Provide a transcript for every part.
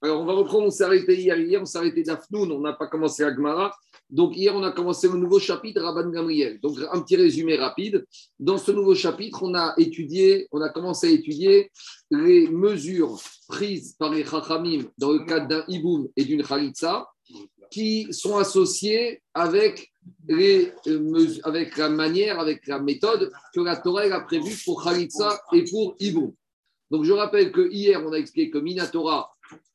Alors, on va reprendre, on s'est arrêté hier. Hier, on s'est arrêté d'Afnoun, on n'a pas commencé à Gmara. Donc, hier, on a commencé le nouveau chapitre, Rabban Gamriel. Donc, un petit résumé rapide. Dans ce nouveau chapitre, on a étudié, on a commencé à étudier les mesures prises par les Chachamim dans le cadre d'un Iboum et d'une Khalitsa qui sont associées avec, les, avec la manière, avec la méthode que la Torah a prévue pour Khalitsa et pour Iboum. Donc, je rappelle que hier, on a expliqué que Minatora,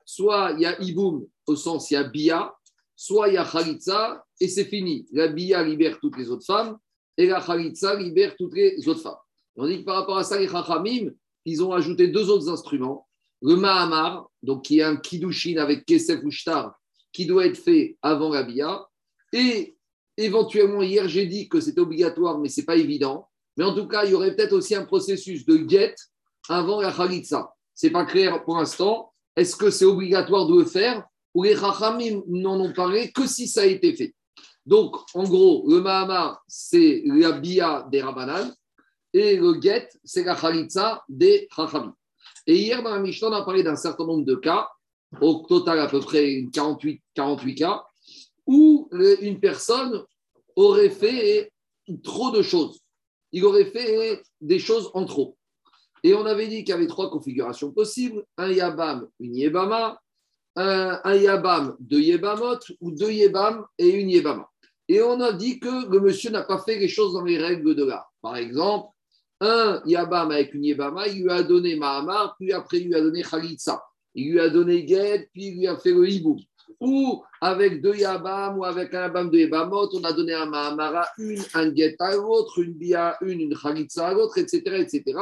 soit il y a Iboum au sens il y a Bia, soit il y a Khalitsa et c'est fini. La Bia libère toutes les autres femmes et la Khalitsa libère toutes les autres femmes. On dit que par rapport à ça, les Chachamim, ils ont ajouté deux autres instruments. Le Mahamar, donc qui est un Kiddushin avec Kesef ou Shtar, qui doit être fait avant la Bia. Et éventuellement, hier, j'ai dit que c'était obligatoire, mais ce n'est pas évident. Mais en tout cas, il y aurait peut-être aussi un processus de guet avant la Khalitsa. Ce n'est pas clair pour l'instant. Est-ce que c'est obligatoire de le faire ou les Rachamim n'en ont parlé que si ça a été fait? Donc, en gros, le Mahama, c'est la Bia des Rabbanan et le Get, c'est la Khalitsa des Rachamim. Et hier, dans la Mishnah, on a parlé d'un certain nombre de cas, au total à peu près 48, 48 cas, où une personne aurait fait trop de choses. Il aurait fait des choses en trop. Et on avait dit qu'il y avait trois configurations possibles un Yabam, une Yebama, un, Yabam, deux Yebamot, ou deux Yebam et une Yebama. Et on a dit que le monsieur n'a pas fait les choses dans les règles de l'art. Par exemple, un Yabam avec une Yebama, il lui a donné Mahamar, puis après il lui a donné Khalitsa. Il lui a donné Ged, puis il lui a fait le Hibou. Ou avec deux Yabam ou avec un Yabam de Yebamot, on a donné un Mahamara une, un Get à l'autre, une Bia une, une Khalitsa à l'autre, etc., etc.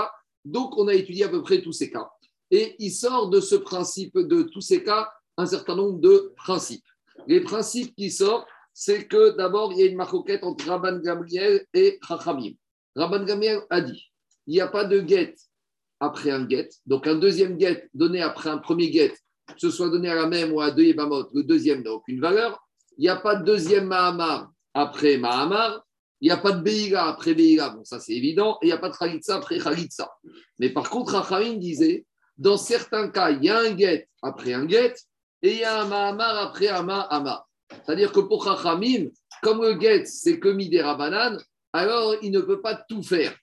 Donc, on a étudié à peu près tous ces cas. Et il sort de ce principe, de tous ces cas, un certain nombre de principes. Les principes qui sortent, c'est que d'abord, il y a une maroquette entre Rabban Gamriel et Chachamim. Rabban Gamriel a dit il n'y a pas de guet après un guet. Donc, un deuxième guet donné après un premier guet, que ce soit donné à la même ou à deux Yébamot, le deuxième n'a aucune valeur. Il n'y a pas de deuxième Mahamar après Mahamar. Il n'y a pas de Beïga après Beïga, bon, ça c'est évident, et il n'y a pas de Khalitsa après Khalitsa. Mais par contre, Rachamim disait, dans certains cas, il y a un guet après un guet, et il y a un Mahamar après un Mahamar. C'est-à-dire que pour Rachamim, comme le guet, c'est que Midera banane, alors il ne peut pas tout faire.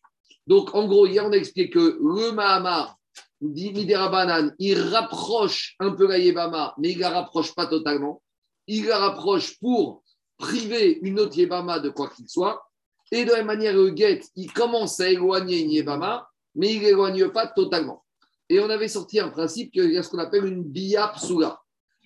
Donc, en gros, hier, on a expliqué que le Mahamar, Midera banane, il rapproche un peu la Yébama, mais il ne la rapproche pas totalement. Il la rapproche pour priver une autre Yébama de quoi qu'il soit. Et de la même manière, le guet, il commence à éloigner une Yébama, mais il n'éloigne pas totalement. Et on avait sorti un principe qu'il y a ce qu'on appelle une bia psoula.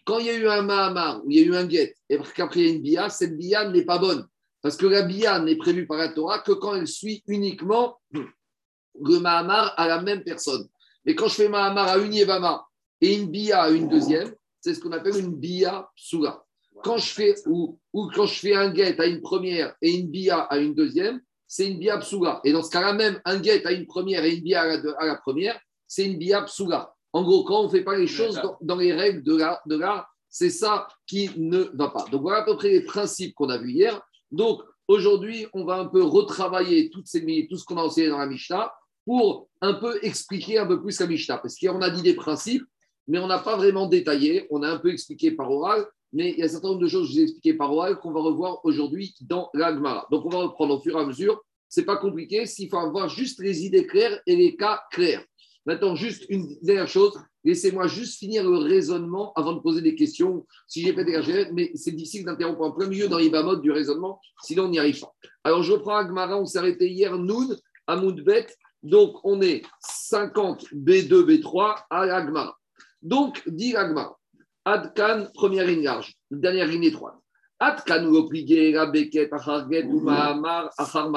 Quand il y a eu un mahamar, où il y a eu un guet, et qu'après il y a une bia, cette bia n'est pas bonne. Parce que la bia n'est prévue par la Torah que quand elle suit uniquement le mahamar à la même personne. Mais quand je fais mahamar à une yébama et une bia à une deuxième, c'est ce qu'on appelle une bia psoula quand je fais ou, quand je fais un guet à une première et une bia à une deuxième, c'est une bia psouga. Et dans ce cas-là même, un guet à une première et une bia à la, première, c'est une bia psouga. En gros, quand on ne fait pas les choses dans, les règles de l'art, c'est ça qui ne va pas. Donc voilà à peu près les principes qu'on a vus hier. Donc aujourd'hui, on va un peu retravailler toutes ces, tout ce qu'on a enseigné dans la Mishnah pour un peu expliquer un peu plus la Mishnah. Parce qu'on a dit des principes, mais on n'a pas vraiment détaillé. On a un peu expliqué par oral mais il y a un certain nombre de choses que je vous ai expliquées par oral qu'on va revoir aujourd'hui dans l'Agmara. Donc, on va reprendre au fur et à mesure. Ce n'est pas compliqué, s'il faut avoir juste les idées claires et les cas clairs. Maintenant, juste une dernière chose, laissez-moi juste finir le raisonnement avant de poser des questions. Si j'ai pas dégagé, mais c'est difficile d'interrompre en plein milieu dans les du raisonnement, sinon on n'y arrive pas. Alors, je reprends Agmara, on s'est arrêté hier, Noun, à Moudbet. Donc, on est 50 B2, B3 à l'Agmara. Donc, dit l'Agmara. Adkan, première ligne large, dernière ligne étroite. Adkan ou la beket, acharget ou mahamar, achar.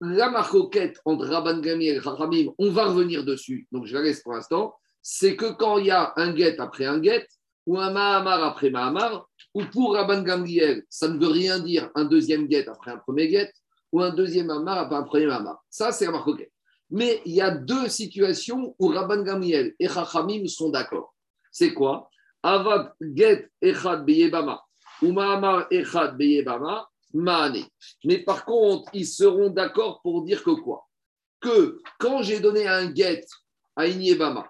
La marcoquette entre Rabban Gamir et Chachamim, on va revenir dessus, donc je la laisse pour l'instant, c'est que quand il y a un guet après un guet, ou un mahamar après mahamar, ou pour Rabban Gamriel, ça ne veut rien dire un deuxième guet après un premier guet, ou un deuxième mahamar après un premier mahamar. Ça, c'est la marcoquette. Mais il y a deux situations où Rabban Gamriel et Chachamim sont d'accord. C'est quoi? Avad get echad beyebama ou mahamar echad beyebama maane. Mais par contre, ils seront d'accord pour dire que quoi? Que quand j'ai donné un get à une yebama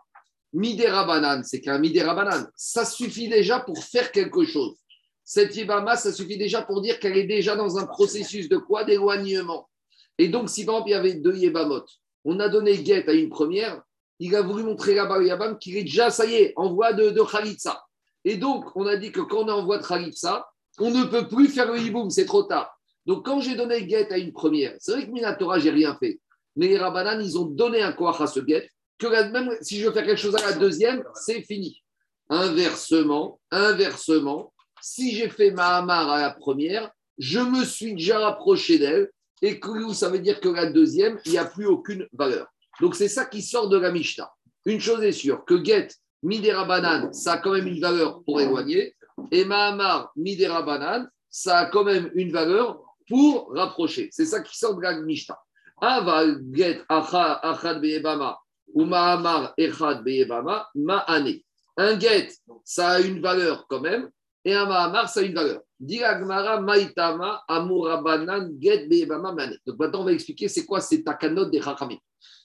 Midera c'est qu'un midera banane, ça suffit déjà pour faire quelque chose. Cette yébama, ça suffit déjà pour dire qu'elle est déjà dans un processus de quoi? D'éloignement. Et donc, si par exemple il y avait deux yébamot, on a donné guet à une première, il a voulu montrer là-bas Yabam qu'il est déjà, ça y est, en voie de, de Khalitsa. Et donc, on a dit que quand on est en voie de Khalitsa, on ne peut plus faire le hiboum, c'est trop tard. Donc, quand j'ai donné guet à une première, c'est vrai que Minatora, j'ai rien fait. Mais les Rabbanan, ils ont donné un quoi à ce guet, que même si je veux faire quelque chose à la deuxième, c'est fini. Inversement, inversement, si j'ai fait Mahamar à la première, je me suis déjà rapproché d'elle, et que ça veut dire que la deuxième, il n'y a plus aucune valeur. Donc c'est ça qui sort de la Mishnah. Une chose est sûre, que Get, Midera Banan, ça a quand même une valeur pour éloigner, et Mahamar, Midera Banan, ça a quand même une valeur pour rapprocher. C'est ça qui sort de la Mishnah. Ava Get Achad Beyebama ou Mahamar Echad Beyebama Ma'ane. Un Get, ça a une valeur quand même, et un Mahamar, ça a une valeur. Diragmara Maitama Amurabanan Get Beyebama Ma'ane. Donc maintenant, on va expliquer c'est quoi ces takanot des Chachamim.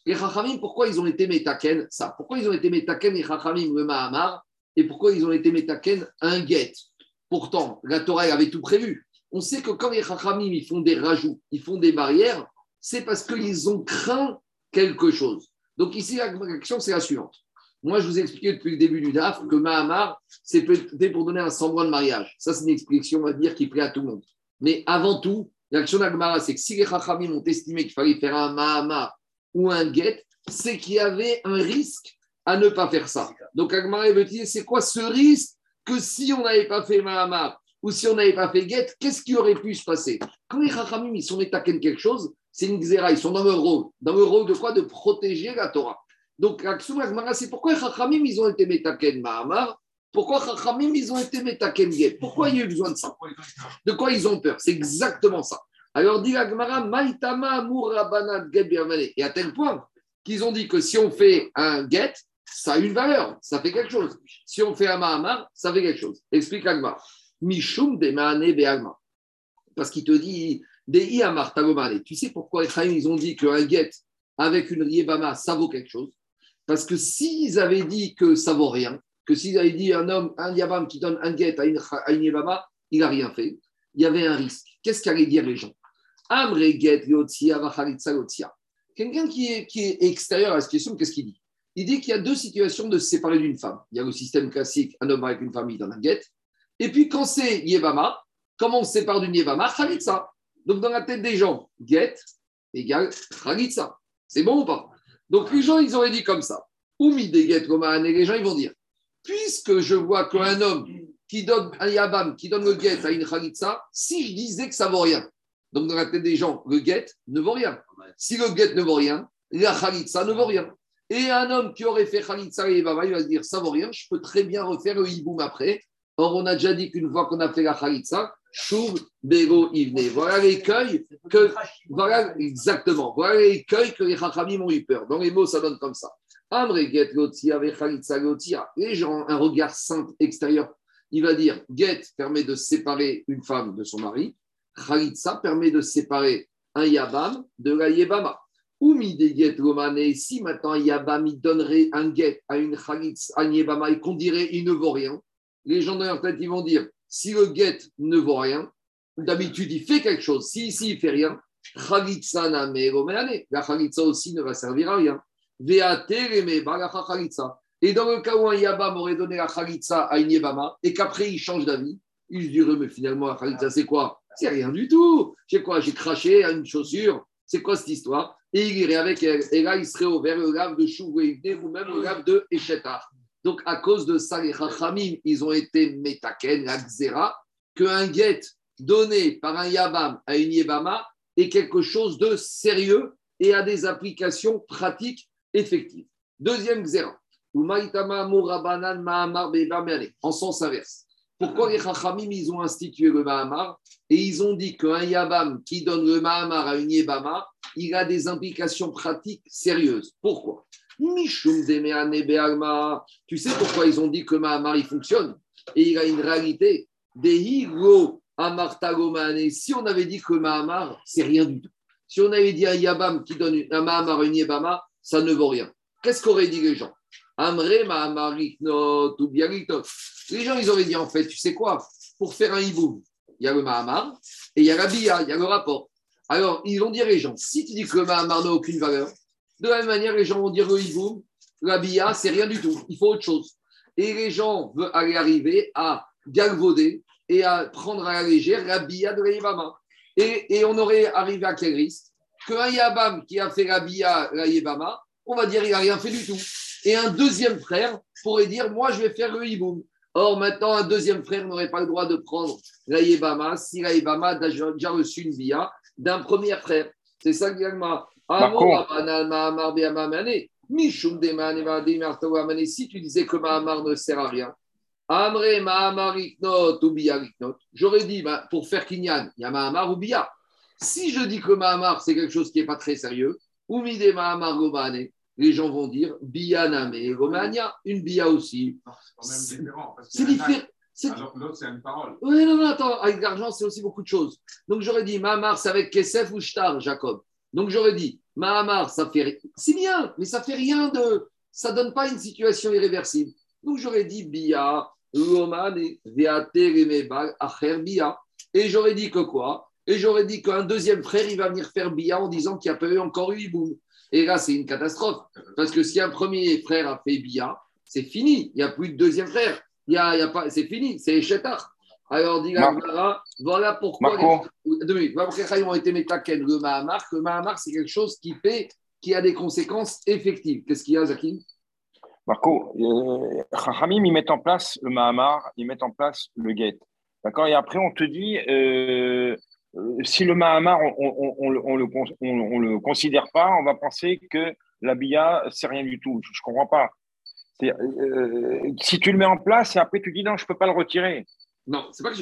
Les Chachamim, pourquoi ils ont été métaken? Ça. Pourquoi ils ont été métaken les Chachamim, le Mahamar? Et pourquoi ils ont été métaken? Un get Pourtant, la Torah avait tout prévu. On sait que quand les Chachamim ils font des rajouts, ils font des barrières, c'est parce qu'ils ont craint quelque chose. Donc ici, la question, c'est la suivante. Moi, je vous ai expliqué depuis le début du DAF que Mahamar, c'est pour donner un semblant de mariage. Ça, c'est une explication, on va dire, qui plaît à tout le monde. Mais avant tout, l'action d'Agmara, c'est que si les Chachamim ont estimé qu'il fallait faire un Mahamar ou un get, c'est qu'il y avait un risque à ne pas faire ça. Donc Agmara veut dire, c'est quoi ce risque que si on n'avait pas fait Mahamar ou si on n'avait pas fait get, qu'est-ce qui aurait pu se passer? Quand les Chachamim, ils sont métaken quelque chose, c'est une xéra, ils sont dans leur rôle. Dans leur rôle de quoi? De protéger la Torah. Donc c'est pourquoi les Chachamim, ils ont été métaken Mahamar? Pourquoi Chachamim, ils ont été métaken get Pourquoi il y a eu besoin de ça? De quoi ils ont peur? C'est exactement ça. Alors dit Agmara, Maïtama get Et à tel point qu'ils ont dit que si on fait un get, ça a une valeur, ça fait quelque chose. Si on fait un Mahamar, ça fait quelque chose. Explique Agmara. Mishum de Be'agma. Parce qu'il te dit, des Iamar Tu sais pourquoi les ils ont dit qu'un get avec une Riebama, ça vaut quelque chose? Parce que s'ils avaient dit que ça vaut rien, que s'ils avaient dit un homme, un Yabam qui donne un get à une, à une il n'a rien fait, il y avait un risque. Qu'est-ce qu'allaient dire les gens? Quelqu'un qui est, qui est extérieur à cette question, qu'est-ce qu'il dit? Il dit qu'il y a deux situations de se séparer d'une femme. Il y a le système classique, un homme avec une famille dans un get. Et puis quand c'est Yevama, comment on se sépare d'une Yevama? Khalitsa. Donc dans la tête des gens, get égale Khalitsa. C'est bon ou pas? Donc les gens, ils auraient dit comme ça. Oumi des get et les gens, ils vont dire, puisque je vois qu'un homme qui donne un Yabam, qui donne le get à une Khalitsa, si je disais que ça vaut rien, donc, dans la tête des gens, le guet ne vaut rien. Si le guet ne vaut rien, la khalitsa ne vaut rien. Et un homme qui aurait fait khalitsa et baba, il va se dire ça vaut rien, je peux très bien refaire le hiboum après. Or, on a déjà dit qu'une fois qu'on a fait la khalitsa, bego, ivne. Voilà l'écueil que. Voilà, exactement. Voilà l'écueil que les chachamim ont eu peur. Dans les mots, ça donne comme ça. Amre get avec khalitsa Les gens, un regard simple extérieur, il va dire get permet de séparer une femme de son mari. Khalitsa permet de séparer un Yabam de la Yebama. Ou get et si maintenant Yabam donnerait un get à une Khalitsa, à une Yebama et qu'on dirait il ne vaut rien, les gens dans leur tête vont dire si le get ne vaut rien, d'habitude il fait quelque chose, si ici il fait rien, Khalitsa na la Khalitsa aussi ne va servir à rien. Et dans le cas où un Yabam aurait donné la Khalitsa à une Yebama et qu'après il change d'avis, il se dirait mais finalement la Khalitsa c'est quoi? C'est rien du tout. J'ai quoi J'ai craché à une chaussure. C'est quoi cette histoire? Et il irait avec elle. Et là, il serait ouvert le lave de chou ou même le lave de Echetar. Donc, à cause de ça, les Chachamim, ils ont été metaken, la xéra, qu'un get donné par un Yabam à une Yebama est quelque chose de sérieux et a des applications pratiques effectives. Deuxième xéra. En sens inverse. Pourquoi les Chachamim, ils ont institué le Mahamar et ils ont dit qu'un Yabam qui donne le Mahamar à une Yebama, il a des implications pratiques sérieuses. Pourquoi? Tu sais pourquoi ils ont dit que Mahamar, il fonctionne? Et il a une réalité Des Si on avait dit que Mahamar, c'est rien du tout. Si on avait dit un Yabam qui donne un Mahamar à une Yebama, ça ne vaut rien. Qu'est-ce qu'auraient dit les gens? Ou. Les gens, ils auraient dit en fait, tu sais quoi Pour faire un hiboum, il y a le Mahamar et il y a la Bia, il y a le rapport. Alors, ils vont dire les gens, si tu dis que le Mahamar n'a aucune valeur, de la même manière, les gens vont dire le hiboum, la Bia, c'est rien du tout, il faut autre chose. Et les gens veulent aller arriver à galvauder et à prendre à la légère la Bia de la Et, et on aurait arrivé à quel risque? Qu'un Yabam qui a fait la Bia, la on va dire il n'a rien fait du tout. Et un deuxième frère pourrait dire Moi, je vais faire le hiboum. Or, maintenant, un deuxième frère n'aurait pas le droit de prendre la Yébama si la Yébama a déjà reçu une Bia d'un premier frère. C'est ça que Si tu disais que Mahamar ne sert à rien, Amre ou j'aurais dit bah, pour faire Kinyan, il y a Mahamar ou Bia. Si je dis que Mahamar, c'est quelque chose qui n'est pas très sérieux, ou Mide Mahamar Gomane, les gens vont dire Bianame et Romania, une Bia aussi. C'est différent. C'est différent. Alors que l'autre, c'est une parole. Oui, non, non, attends, avec l'argent, c'est aussi beaucoup de choses. Donc j'aurais dit Mahamar, c'est avec Kesef ou Shtar, Jacob. Donc j'aurais dit Mahamar, ça fait. C'est bien, mais ça fait rien de. Ça donne pas une situation irréversible. Donc j'aurais dit Bia, Romane, Acher Bia. Et j'aurais dit que quoi? Et j'aurais dit qu'un deuxième frère, il va venir faire Bia en disant qu'il n'y a pas eu encore eu Iboum. Et là, c'est une catastrophe. Parce que si un premier frère a fait Bia, c'est fini. Il n'y a plus de deuxième frère. Il y a, il y a pas, c'est fini. C'est Chetar. Alors, dit voilà pourquoi les, deux minutes, ils ont été métaken, le Mahamar. Le Mahamar, c'est quelque chose qui fait, qui a des conséquences effectives. Qu'est-ce qu'il y a, Zakim? Marco, euh, ils mettent en place le Mahamar, ils mettent en place le Get. D'accord? Et après, on te dit, euh, si le Mahamar, on ne le, considère pas, on va penser que la Bia, c'est rien du tout. Je ne comprends pas. Euh, si tu le mets en place et après tu dis non, je ne peux pas le retirer. Non, c'est pas que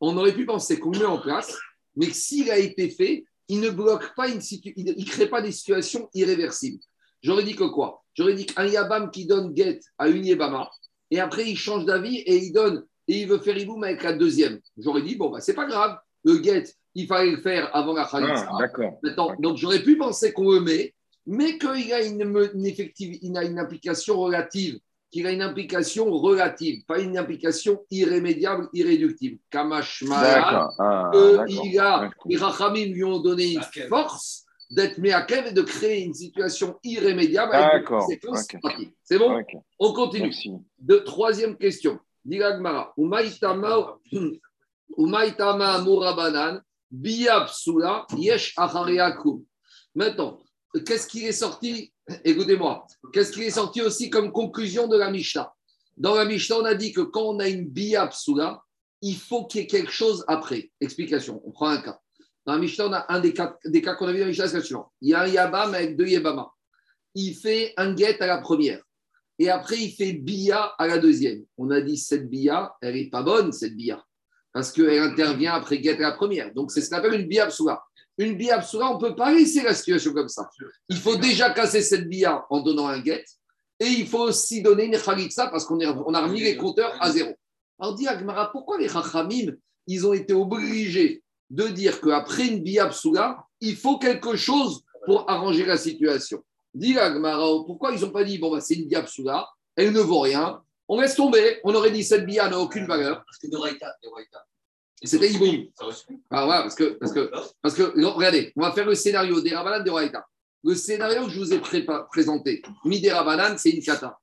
on aurait pu penser qu'on le met en place, mais s'il a été fait, il ne bloque pas une il ne crée pas des situations irréversibles. J'aurais dit que quoi? J'aurais dit qu'un Yabam qui donne get à une Yabama, et après il change d'avis et il donne, et il veut faire Iboum avec la deuxième. J'aurais dit, bon, bah, c'est pas grave, le get, il fallait le faire avant la Khalitsa. Ah, d'accord. Donc j'aurais pu penser qu'on le met, mais qu'il a une, une, il a une implication relative, qu'il a une implication relative, pas une implication irrémédiable, irréductible. Kamash ah, il a, les Rachamim lui ont donné une force d'être Meakev et de créer une situation irrémédiable avec des C'est bon On continue. De, troisième question. Diragmara. Umaitama Murabanan. Biyapsula Yesh Maintenant, qu'est-ce qui est sorti? Écoutez-moi. Qu'est-ce qui est sorti aussi comme conclusion de la Mishnah? Dans la Mishnah, on a dit que quand on a une Biyapsula, il faut qu'il y ait quelque chose après. Explication. On prend un cas. Dans la Mishnah, on a un des cas, des cas qu'on a vu dans la Mishnah, c'est le suivant. Il y a un Yabam avec deux Yabama. Il fait un guet à la première. Et après, il fait Bia à la deuxième. On a dit cette Bia, elle n'est pas bonne, cette Bia. Parce qu'elle intervient après guet à la première. Donc, c'est ce qu'on appelle une Bia Absura. Une Bia Absura, on ne peut pas laisser la situation comme ça. Il faut déjà casser cette Bia en donnant un guet. Et il faut aussi donner une Khalitsa parce qu'on on a remis les compteurs à zéro. Alors, dit Agmara, pourquoi les Chachamim, ils ont été obligés de dire qu'après une biapsula, il faut quelque chose pour arranger la situation? Dis pourquoi ils n'ont pas dit, bon, bah, c'est une biapsula, elle ne vaut rien, on laisse tomber, on aurait dit cette bia n'a aucune valeur. C'était Iboum. Ah, voilà, parce que, parce que, parce que, regardez, on va faire le scénario des Rabanan de Raïta. Le scénario que je vous ai présenté, Midi Rabanan, c'est une kata.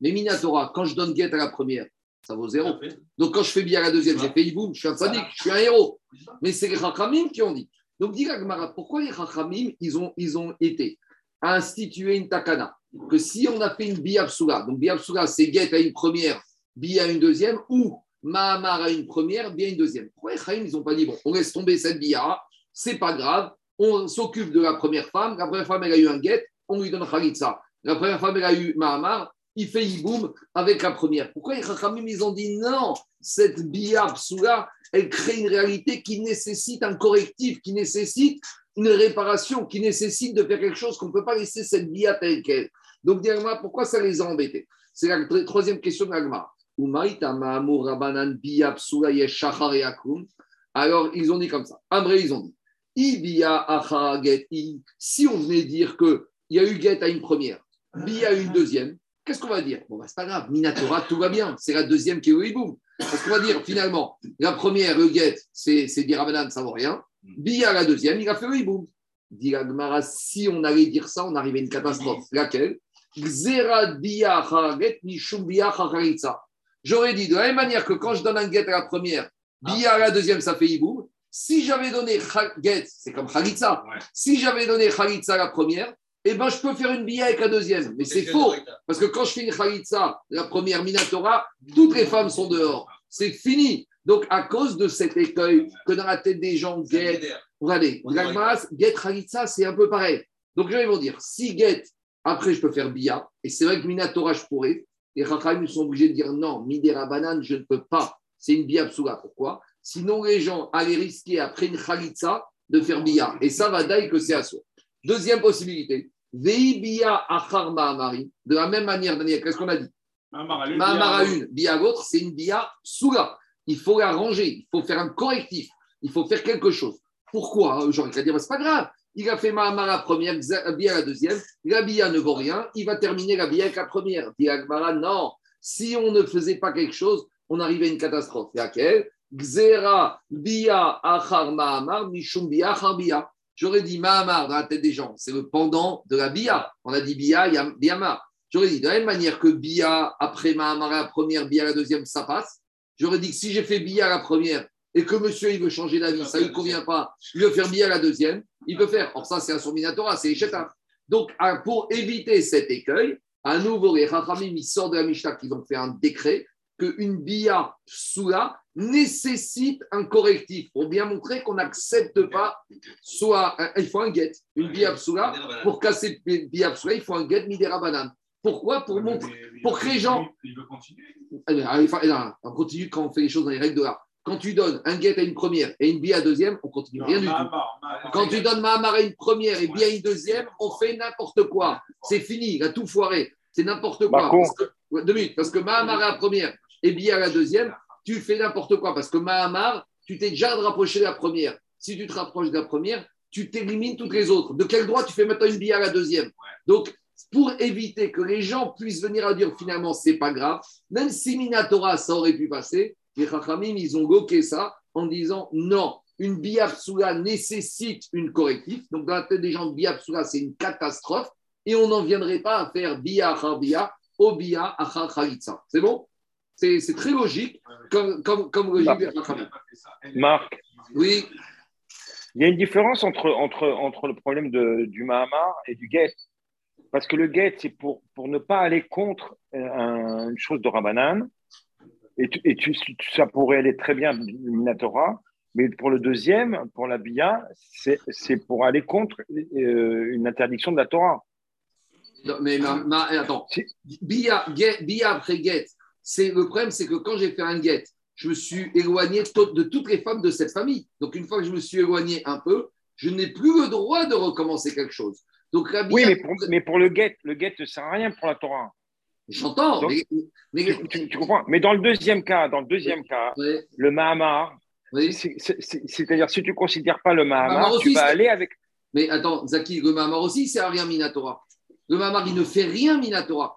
Mais Minatora, quand je donne guette à la première, ça vaut zéro. Donc quand je fais bien la deuxième, j'ai fait Iboum, je suis un sadique, je suis un héros. Mais c'est les Rachamim qui ont dit. Donc dis pourquoi les Rachamim, ils ont, ils ont été à instituer une takana? Que si on a fait une biabsula, donc biabsula, c'est guet à une première, bi à une deuxième, ou Mahamar à une première, bien une deuxième. Pourquoi les ils n'ont pas dit, bon, on laisse tomber cette bia, c'est pas grave, on s'occupe de la première femme, la première femme, elle a eu un guet, on lui donne Khalitsa. La première femme, elle a eu Mahamar, il fait Iboum avec la première. Pourquoi les Rachamim, ils ont dit non, cette biabsula, elle crée une réalité qui nécessite un correctif, qui nécessite une réparation, qui nécessite de faire quelque chose qu'on ne peut pas laisser cette bia telle qu'elle. Donc, pourquoi ça les a embêtés? C'est la troisième question de l'Agma. Alors, ils ont dit comme ça. Après, ils ont dit si on venait dire qu'il y a eu guet à une première, bia à une deuxième, Qu'est-ce qu'on va dire? Bon, bah, c'est pas grave, Minatora, tout va bien. C'est la deuxième qui est Oiboum. Qu'est-ce qu'on va dire finalement La première, le get, c'est Dirabanan, ça vaut rien. Bia, la deuxième, il a fait Oiboum. Dit Gmara, si on allait dire ça, on arrivait à une catastrophe. Laquelle? J'aurais dit de la même manière que quand je donne un get à la première, Bia à la deuxième, ça fait Iboum. Si j'avais donné get, c'est comme Khalitsa. Ouais. Si j'avais donné Khalitsa à la première, eh ben, je peux faire une bia avec la deuxième. Mais c'est faux. Parce que quand je fais une Khalitsa, la première Minatora, toutes les femmes sont dehors. C'est fini. Donc, à cause de cet écueil que dans la tête des gens, get, regardez, Gagmas, get Khalitsa, c'est un peu pareil. Donc, je vais vous dire, si get, après, je peux faire bia, et c'est vrai que Minatora, je pourrais, les Racham sont obligés de dire non, Midera Banane, je ne peux pas. C'est une bia psoula. Pourquoi? Sinon, les gens allaient risquer, après une Khalitsa, de faire bia. Et ça va d'ailleurs que c'est à soi. Deuxième possibilité, Vei bia achar ma'amari. De la même manière, Daniel, qu'est-ce qu'on a dit? Mahamar à une, bia à l'autre, c'est une bia soula. Il faut la ranger, il faut faire un correctif, il faut faire quelque chose. Pourquoi Genre, il va dire, c'est pas grave. Il a fait Mahamar la première, bia la deuxième. La bia ne vaut rien. Il va terminer la bia avec la première. Dit Agmara, non. Si on ne faisait pas quelque chose, on arrivait à une catastrophe. Laquelle Xera bia achar Mahamar, mishum bia achar bia. J'aurais dit Mahamar dans la tête des gens, c'est le pendant de la bia. On a dit bia, il y a biama. J'aurais dit de la même manière que bia après Mahamar la première, bia la deuxième, ça passe. J'aurais dit que si j'ai fait bia la première et que monsieur il veut changer d'avis, ça ne lui convient pas, il veut faire bia la deuxième, il peut faire. Or ça, c'est un surminatora, c'est Echeta. Donc, à- pour éviter cet écueil, à nouveau, les Rachamim, ils sortent de la Mishnah qu'ils ont fait un décret qu'une bia soula nécessite un correctif pour bien montrer qu'on n'accepte pas soit un- il faut un get, une bia soula. Pour casser une bia soula, il faut un get midera banane. Pourquoi Pour montrer. pour que les gens- Il veut continuer. Fa- là, on continue quand on fait les choses dans les règles de l'art. Quand tu donnes un get à une première et une bia à deuxième, on continue rien du tout. Quand tu donnes Mahamar à une première et bien à une deuxième, on fait n'importe quoi. C'est fini, il a tout foiré. C'est n'importe quoi. Parce que, deux minutes, parce que Mahamar à la première et bien à la deuxième, tu fais n'importe quoi. Parce que Mahamar, tu t'es déjà rapproché de la première. Si tu te rapproches de la première, tu t'élimines toutes les autres. De quel droit tu fais maintenant une bille à la deuxième? Donc, pour éviter que les gens puissent venir à dire finalement, c'est pas grave, même si Minatora, ça aurait pu passer, les Chachamim, ils ont goqué ça en disant non, une biapsula nécessite une correctif. Donc, dans la tête des gens, biapsula, c'est une catastrophe et on n'en viendrait pas à faire bia bia, au bia. C'est bon? C'est très logique comme, comme, comme logique des Chachamim. Marc, Oui, il y a une différence entre, entre, entre le problème de, du Mahamar et du get. Parce que le get, c'est pour, pour ne pas aller contre euh, un- une chose de Rabbanan. Et, tu, et tu, ça pourrait aller très bien du Minatora. Mais pour le deuxième, pour la Bia, c'est c'est pour aller contre euh, une interdiction de la Torah. Non, mais ma- ma- attends, bia, get- bia après c'est le problème, c'est que quand j'ai fait un get, je me suis éloigné de toutes les femmes de cette famille. Donc une fois que je me suis éloigné un peu, je n'ai plus le droit de recommencer quelque chose. Donc Oui, mais pour, mais pour le get, le get ne sert à rien pour la Torah. j'entends, mais, mais- Tu, tu- tu comprends Mais dans le deuxième cas, dans le deuxième cas, le Mahamar, oui. c'est-à-dire si tu ne considères pas le Mahamar, Mahamar tu vas aller avec. Mais attends, Zaki, le Mahamar aussi, c'est à rien Minatora. Le Mahamar, il ne fait rien Minatora.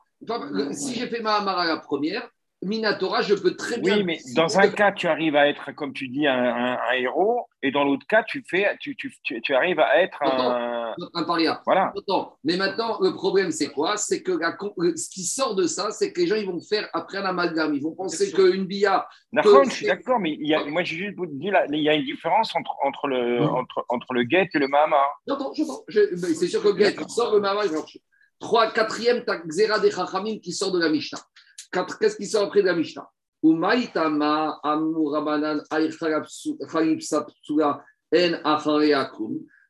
Si j'ai fait Mahamar à la première, Minatora, je peux très bien. Oui, mais dans un cas, tu arrives à être, comme tu dis, un, un- un héros, et dans l'autre cas, tu, fais, tu, tu, tu, tu arrives à être un. un paria. Voilà. Attends, mais maintenant, le problème, c'est quoi? C'est que la ce qui sort de ça, c'est que les gens ils vont faire après un amalgame. Ils vont penser qu'une bia. D'accord, je suis d'accord, mais il y a, moi, j'ai juste vous dire, il y a une différence entre, entre, le, Mhm. entre, entre le get et le Mahamar. J'entends, j'entends. C'est sûr que le qui sort le Mahamar, il va marcher. Trois, quatrième, t'as Xera des Chachamim qui sort de la Mishnah. Qu'est-ce qui sort après de la Mishnah?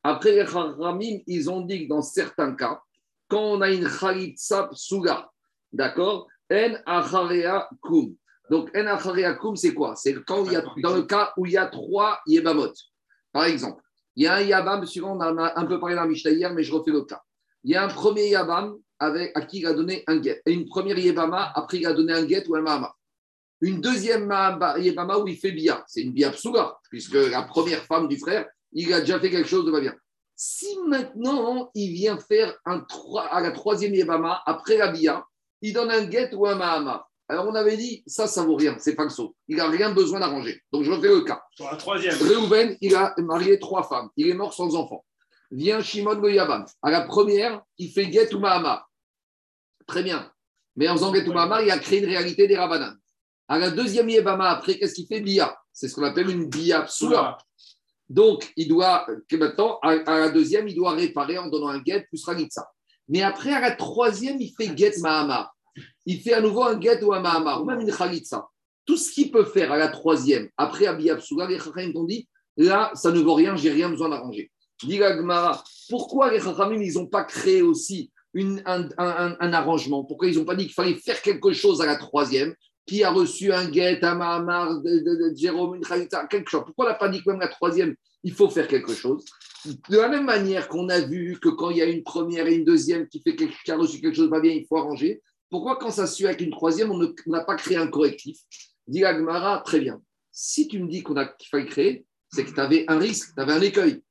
Après les Chachamim, ils ont dit que dans certains cas, quand on a une chalipsapsula, d'accord En achareakum. Donc, en achareakum, c'est quoi? C'est quand il y a, dans le cas où il y a trois yebamot. Par exemple, il y a un Yabam, suivant, on en a un peu parlé dans la Mishnah hier, mais je refais le cas. Il y a un premier Yabam avec, à qui il a donné un get. Et une première Yebama, après il a donné un get ou un Mahama. Une deuxième Yebama où il fait Bia. C'est une Bia Psuga, puisque la première femme du frère, il a déjà fait quelque chose de pas bien. Si maintenant il vient faire un à la troisième Yebama, après la Bia, il donne un get ou un mahama. Alors on avait dit, ça, ça vaut rien, c'est falso. Il n'a rien besoin d'arranger. Donc je refais le cas. Sur la troisième. Réhouven, il a marié trois femmes. Il est mort sans enfant. Vient Shimon Goyabam. À la première, il fait get ou mahama. Très bien. Mais en faisant get ou mahama, il a créé une réalité des rabanan. À la deuxième Yébama, après, qu'est-ce qu'il fait? Bia. C'est ce qu'on appelle une Bia psoula. Donc, il doit, maintenant, à, à la deuxième, il doit réparer en donnant un get plus Ragitza. Mais après, à la troisième, il fait get Mahama. Il fait à nouveau un get ou un Mahama, ou même une Khalitsa. Tout ce qu'il peut faire à la troisième, après Abi Absouga, les Chachamim t'ont dit, là, ça ne vaut rien, j'ai rien besoin d'arranger. Dit pourquoi les Chachamim, ils n'ont pas créé aussi un, arrangement Pourquoi ils n'ont pas dit qu'il fallait faire quelque chose à la troisième? Qui a reçu un guet, un mahamar, de, Jérôme, une quelque chose. Pourquoi on n'a pas dit que même la troisième, il faut faire quelque chose? De la même manière qu'on a vu que quand il y a une première et une deuxième qui, fait quelque, a reçu quelque chose pas bien, il faut arranger. Pourquoi quand ça suit avec une troisième, on n'a pas créé un correctif? Dit la Gemara, très bien. Si tu me dis qu'on a qu'il fallait créer, c'est que tu avais un risque, tu avais un écueil.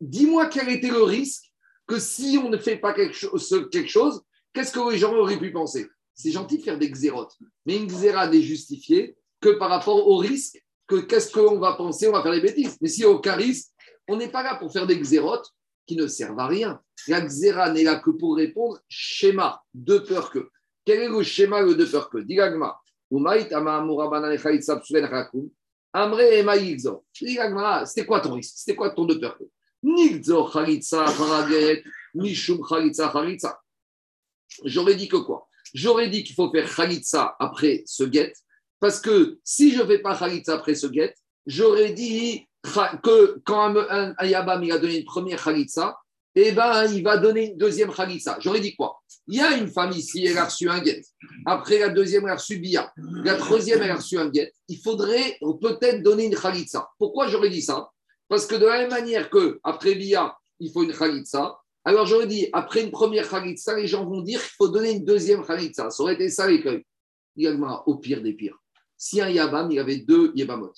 Dis-moi quel était le risque que si on ne fait pas quelque chose, qu'est-ce que les gens auraient pu penser? C'est gentil de faire des xérotes, mais une xéra n'est justifiée que par rapport au risque, que qu'est-ce qu'on va penser, on va faire des bêtises. Mais a aucun risque, on n'est pas là pour faire des xérotes qui ne servent à rien. La xéra n'est là que pour répondre schéma, de peur que. Quel est le schéma de peur que? Digagma, C'était quoi ton risque? C'était quoi ton de peur que? J'aurais dit que quoi? J'aurais dit qu'il faut faire Khalitsa après ce guet, parce que si je ne fais pas Khalitsa après ce guet, j'aurais dit que quand un, un, un Yabam il a donné une première Khalitsa, eh ben, il va donner une deuxième Khalitsa. J'aurais dit quoi? Il y a une femme ici, elle a reçu un guet. Après, la deuxième, elle a reçu Bia. La troisième, elle a reçu un guet. Il faudrait peut-être donner une Khalitsa. Pourquoi j'aurais dit ça? Parce que de la même manière que après Bia, il faut une Khalitsa, alors j'aurais dit, après une première Khalitsa, les gens vont dire qu'il faut donner une deuxième Khalitsa. Ça aurait été ça l'écueil. Au pire des pires. Si un Yabam, il avait deux Yabamot,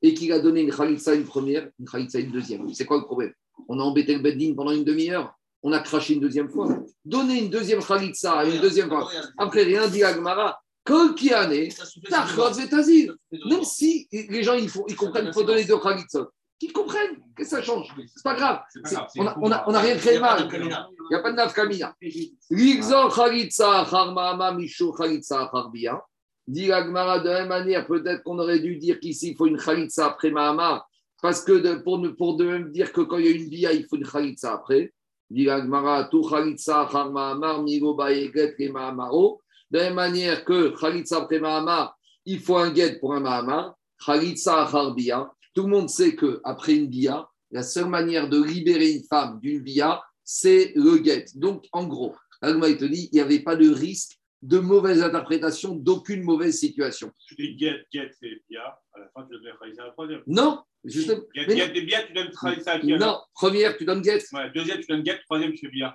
et qu'il a donné une Khalitsa une première, une Khalitsa une deuxième, c'est quoi le problème On a embêté le Beddin pendant une demi-heure, on a craché une deuxième fois. Donner une deuxième Khalitsa à une deuxième fois. Après, rien dit Agmara. Même si les gens ils comprennent qu'il faut donner deux Khalitsa, qu'ils comprennent, que ça change. C'est pas grave. Pas On n'a on a, on a rien créé mal. Il n'y a pas de nafkamina. L'ixor chalitza charmama mishu chalitza charbia. Dit l'agmara de la même manière, peut-être qu'on aurait dû dire qu'ici il faut une chalitza après Mahama, parce que de- pour, pour de même dire que quand il y a une bia, il faut une chalitza après. Dit l'agmara, tout chalitza charmama migo baeget et mahamaro. De la même manière que chalitza après Mahama, il faut un guet pour un Mahama. Chalitza charbia. Tout le monde sait qu'après une bia, la seule manière de libérer une femme d'une bia, c'est le guet. Donc, en gros, Agma, il te dit, il n'y avait pas de risque de mauvaise interprétation d'aucune mauvaise situation. Tu dis get, get, c'est bien. À la fin, tu donnes Khalissa à la troisième. Non, justement. Get, get, et bien, tu donnes alors non, première, tu donnes. Ouais, deuxième, tu donnes get, troisième, tu fais bien.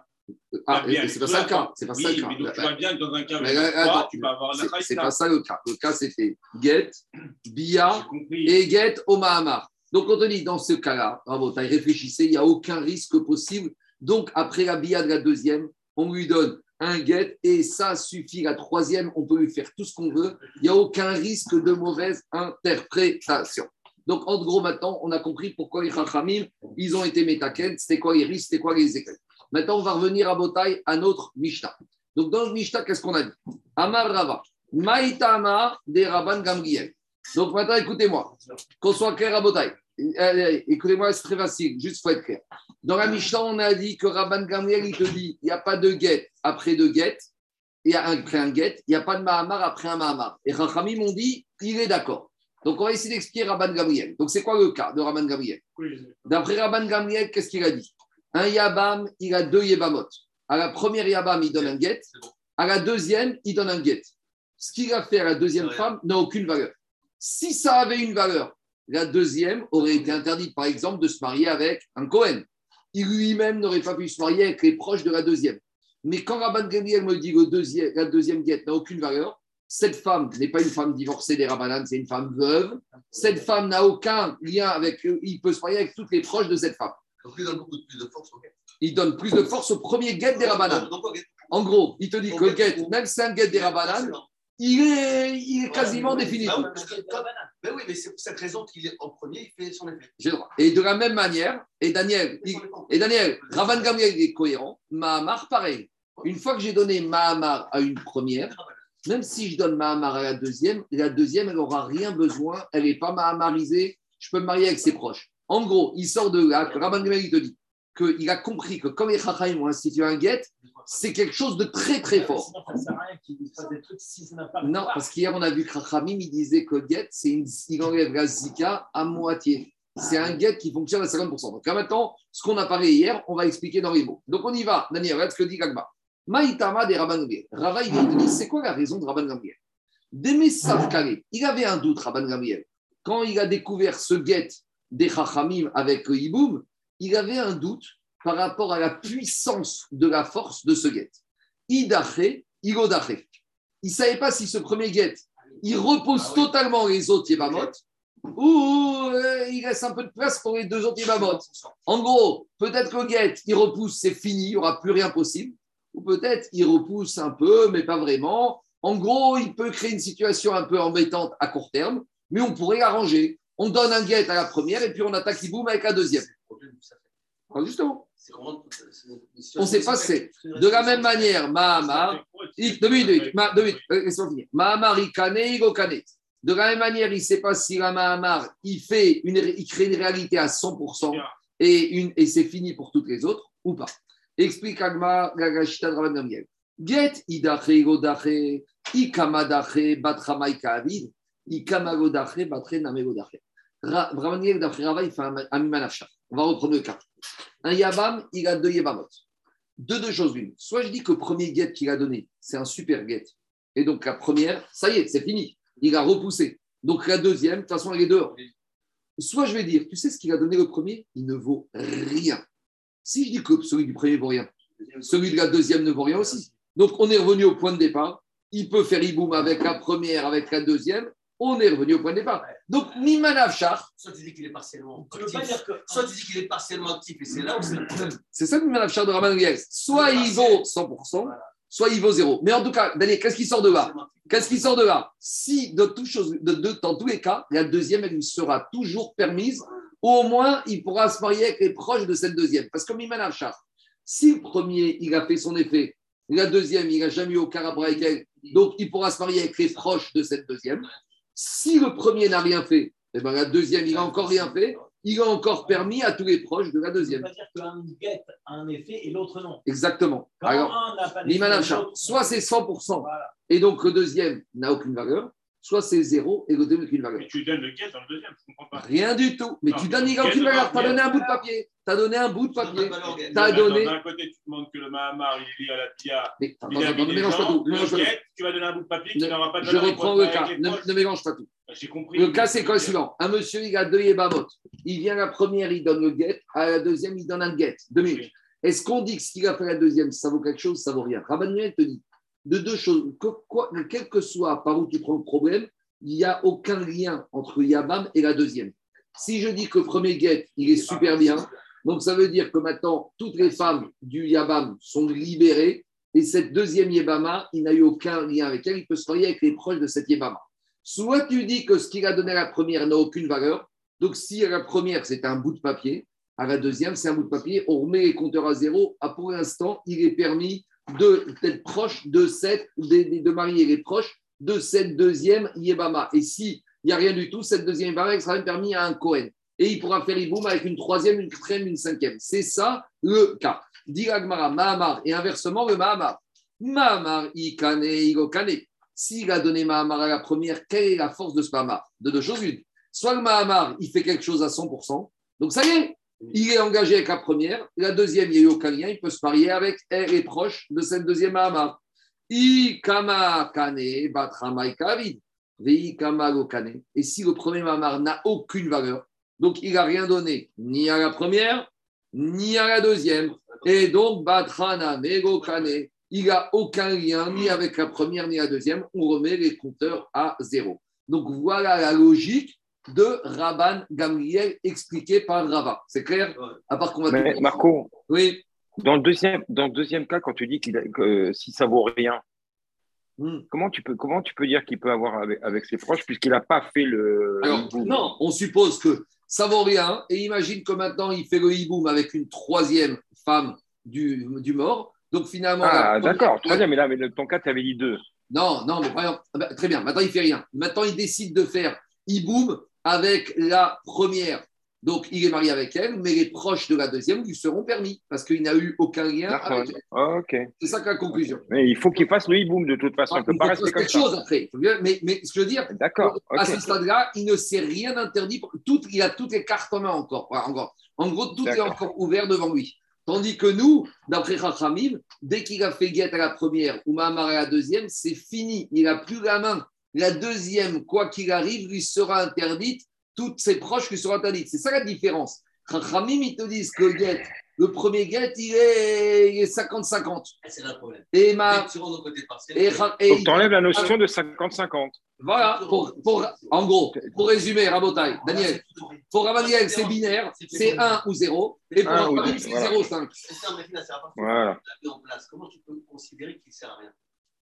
Ah, c'est pas ça le cas. C'est pas ça le cas. mais donc tu vas bien dans un cas, Mais, mais trois, attends, tu vas avoir la C'est- pas ça le cas. Le cas, c'était J'ai bia et guet au Mahamar. Donc, on te dit, dans ce cas-là, réfléchissez, il n'y a aucun risque possible. Donc, après la bia de la deuxième, on lui donne un guet et ça suffit. La troisième, on peut lui faire tout ce qu'on veut. Il n'y a aucun risque de mauvaise interprétation. Donc, en gros, maintenant, on a compris pourquoi les Chachamim, ils ont été métaken, c'était quoi les risques, c'était quoi les écueils? Maintenant, on va revenir à Botaï, à notre Mishnah. Donc, dans le Mishnah, qu'est-ce qu'on a dit? Amar Rava, Maïtama de Rabban Gamriel. Donc, maintenant, écoutez-moi, qu'on soit clair à Botaï. Euh, Écoutez-moi, c'est très facile, juste faut être clair. Dans la Mishnah, on a dit que Rabban Gamriel, il te dit il n'y a pas de guet après deux guettes, il y a un, après un guet, il n'y a pas de Mahamar après un Mahamar. Et Rachamim m'ont dit il est d'accord. Donc, on va essayer d'expliquer Rabban Gamriel. Donc, c'est quoi le cas de Rabban Gamriel? D'après Rabban Gamriel, qu'est-ce qu'il a dit? Un Yabam, il a deux Yabamot. À la première Yabam, il donne un guet. À la deuxième, il donne un guet. Ce qu'il a fait à la deuxième femme n'a aucune valeur. Si ça avait une valeur, la deuxième aurait été interdite, par exemple, de se marier avec un Cohen. Il lui-même n'aurait pas pu se marier avec les proches de la deuxième. Mais quand Rabban Gamriel me dit que deuxième, la deuxième guette n'a aucune valeur, cette femme n'est pas une femme divorcée des Rabbanan, c'est une femme veuve. Cette femme n'a aucun lien avec eux, il peut se marier avec toutes les proches de cette femme. Donc, il donne beaucoup de plus de force au guet. Il donne plus de force au premier guet des Rabanan. En gros, il te dit que le même si c'est un guet des Rabanan, il est, il est quasiment définitif. Oui, parce que comme- Mais oui, mais c'est pour cette raison qu'il est en premier, il fait son effet. J'ai le droit. Et de la même manière, et Daniel, Il et Daniel, Ravan Gamliel est cohérent. Mahamar, pareil. Une fois que j'ai donné Mahamar à une première, même si je donne Mahamar à la deuxième, la deuxième, elle n'aura rien besoin, elle n'est pas Mahamarisée, je peux me marier avec ses proches. En gros, il sort de là, que il te dit qu'il a compris que comme les Chachaim ont institué un guet, c'est quelque chose de très très fort. Sinon, ça ne sert à rien qu'ils disent pas des trucs si ça n'a pas Non, parce qu'hier, on a vu que Rachamim, il disait que Get, c'est une, il enlève la Zika à moitié. C'est un Get qui fonctionne à 50%. Donc là, maintenant, ce qu'on a parlé hier, on va expliquer dans les mots. Donc on y va. Daniel, regarde ce que dit Gagba. Maïtama des Rabban Gamliel. Rava, il dire, c'est quoi la raison de Rabban Gamliel Demesav Kare, il avait un doute, Rabban Gamliel. Quand il a découvert ce Get des Chachamim avec le Hiboum, il avait un doute par rapport à la puissance de la force de ce Get. Idaché, Igodaché il ne savait pas si ce premier guet, il repousse Ah oui. totalement les autres Yébamot ou euh, il laisse un peu de place pour les deux autres Yébamot. En gros, peut-être que le guet, il repousse, c'est fini, il n'y aura plus rien possible. Ou peut-être il repousse un peu, mais pas vraiment. En gros, il peut créer une situation un peu embêtante à court terme, mais on pourrait l'arranger. On donne un guet à la première et puis on attaque Iboum avec la deuxième. Justement, on situation- ne sait pas c'est. De la même manière, Mahamar, deux minutes, deux minutes, finir. Mahamar, il kane, il go kane. De la même manière, il ne sait pas si la Mahamar, il, fait une, il crée une réalité à 100% et, une, et c'est fini pour toutes les autres ou pas. Explique Agma, Gagashita, Rabban Gamliel. Get idache, godache, ikamadache, batramaika avid, ikamagodache, batre namegodache. Ra- Rabban Gamliel, d'après Rava, il fait un, mimanafsha. On va reprendre le cas. Un yabam, il a deux yabamot. Deux, deux choses l'une. Soit je dis que le premier guet qu'il a donné, c'est un super guet. Et donc la première, ça y est, c'est fini. Il a repoussé. Donc la deuxième, de toute façon, elle est dehors. Soit je vais dire, tu sais ce qu'il a donné le premier? Il ne vaut rien. Si je dis que celui du premier vaut rien, celui de la deuxième ne vaut rien aussi. Donc on est revenu au point de départ. Il peut faire Iboum avec la première, avec la deuxième. On est revenu au point de départ. Donc Mimanav Shach, Soit tu dis qu'il est partiellement Tu ne veux pas actif, dire que. soit tu dis qu'il est partiellement actif, et c'est là où c'est le problème. c'est ça Mimanav Shach de Raman. Soit il vaut 100%, soit il vaut zéro. Mais en tout cas, Daniel, qu'est-ce qui sort de là? Qu'est-ce qui sort de là? Si, de toutes choses, de, de- dans tous les cas, la deuxième, elle lui sera toujours permise, au moins, il pourra se marier avec les proches de cette deuxième. Parce que Miman Afshar, si le premier, il a fait son effet, la deuxième, il n'a jamais eu aucun rapport avec elle, donc il pourra se marier avec les proches de cette deuxième. Si le premier n'a rien fait, eh ben, la deuxième, il n'a encore rien fait, il a encore permis à tous les proches de la deuxième. pas dire qu'un guet a un effet et l'autre non. Exactement. Quand Alors, un n'a pas soit c'est 100%, Voilà. et donc le deuxième n'a aucune valeur, soit c'est zéro et le deuxième n'a aucune valeur. Mais tu donnes le guet dans le deuxième, je ne comprends pas. Rien du tout. Mais Non, tu donnes, aucune valeur. Tu as donné un bout de papier. Tu as donné un bout de Tu papier. T'as Attends, donné- D'un côté, tu demandes que le Mahamar, il est lié à la Pia, Mais attends, il attends, ne mélange pas tout. le tu vas donner un bout de papier qui Ne- n'aura pas de Je reprends le cas. Ne, mélange pas tout. J'ai compris. Le cas, c'est quoi le suivant? Un monsieur, il a deux yébamot. Il vient la première, il donne le guet. À la deuxième, il donne un guet. Deux minutes. Est-ce qu'on dit que ce qu'il a fait la deuxième, ça vaut quelque chose? Ça vaut rien. Rabban te dit de deux choses. Que- quoi- quel que soit par où tu prends le problème, il n'y a aucun lien entre Yabam et la deuxième. Si je dis que le premier guet, il est super bien, donc ça veut dire que maintenant, toutes les femmes du Yabam sont libérées et cette deuxième Yebama, il n'a eu aucun lien avec elle, il peut se marier avec les proches de cette Yebama. Soit tu dis que ce qu'il a donné à la première n'a aucune valeur, donc si à la première c'est un bout de papier, à la deuxième c'est un bout de papier, on remet les compteurs à zéro. Ah, pour l'instant, il est permis d'être proche de cette, de, de- marier les proches de cette deuxième Yebama. Et si il n'y a rien du tout, cette deuxième Yebama sera même permis à un Cohen. Et il pourra faire Iboum avec une troisième, une quatrième, une cinquième. C'est ça le cas. Dit Agmara, Mahamar, et inversement le Mahamar. Mahamar, Ikane, Igokane. S'il a donné Mahamar à la première, quelle est la force de ce Mahamar? De deux choses une. Soit le Mahamar, il fait quelque chose à 100%, donc ça y est, il est engagé avec la première. La deuxième, il n'y a aucun lien, il peut se marier avec elle et proche de cette deuxième Kane, Batramai Kavid. Veikama Lokane. Et si le premier Mahamar n'a aucune valeur, donc il n'a rien donné ni à la première, ni à la deuxième. Et donc, Batrana Megokane, il n'a aucun lien ni avec la première ni la deuxième. On remet les compteurs à zéro. Donc voilà la logique de Rabban Gamriel expliqué par Rava. C'est clair? À part qu'on va. Mais Marco, Oui. dans le deuxième, dans le deuxième cas, quand tu dis qu'il a- que si ça vaut rien, Hmm. comment tu peux, comment tu peux dire qu'il peut avoir avec, avec ses proches puisqu'il n'a pas fait le. Alors, le boom non, on suppose que ça vaut rien. Et imagine que maintenant, il fait le hiboum avec une troisième femme du, du mort. Donc finalement. Ah, d'accord, troisième, mais là, mais ton cas, tu avais dit deux. Non, non, mais par exemple, ah bah, très bien. Maintenant, il fait rien. Maintenant, il décide de faire hiboum avec la première. Donc, il est marié avec elle, mais les proches de la deuxième lui seront permis parce qu'il n'a eu aucun lien avec elle. Ok. C'est ça la conclusion. Mais il faut qu'il fasse le hiboum de toute façon. Ah, il ne peut pas rester comme quelque ça. chose après. Mais, mais ce que je veux dire, D'accord. à ok. ce stade-là, il ne s'est rien interdit. pour- Tout, il a toutes les cartes en main encore. Voilà, encore. En gros, tout est encore ouvert devant lui. Tandis que nous, d'après Rachamim, dès qu'il a fait guette à la première ou Mahamar à la deuxième, c'est fini. Il n'a plus la main. La deuxième, quoi qu'il arrive, lui sera interdite. Toutes ses proches lui seront interdites. C'est ça la différence. Rachamim, ils te disent que guette, le premier guette, il est, il est 50-50. C'est là le problème. Et ma. Et, et- Donc, tu enlèves la notion de 50-50. voilà, pour, pour- en gros, pour résumer, Rabotai, Daniel, pour Rabaniel, c'est binaire, c'est 1 ou 0, et pour Un ou Rabaniel, deux, c'est voilà. 0,5. C'est ça, mais là, c'est à partir du Voilà. mis en place. Comment tu peux considérer qu'il ne sert à rien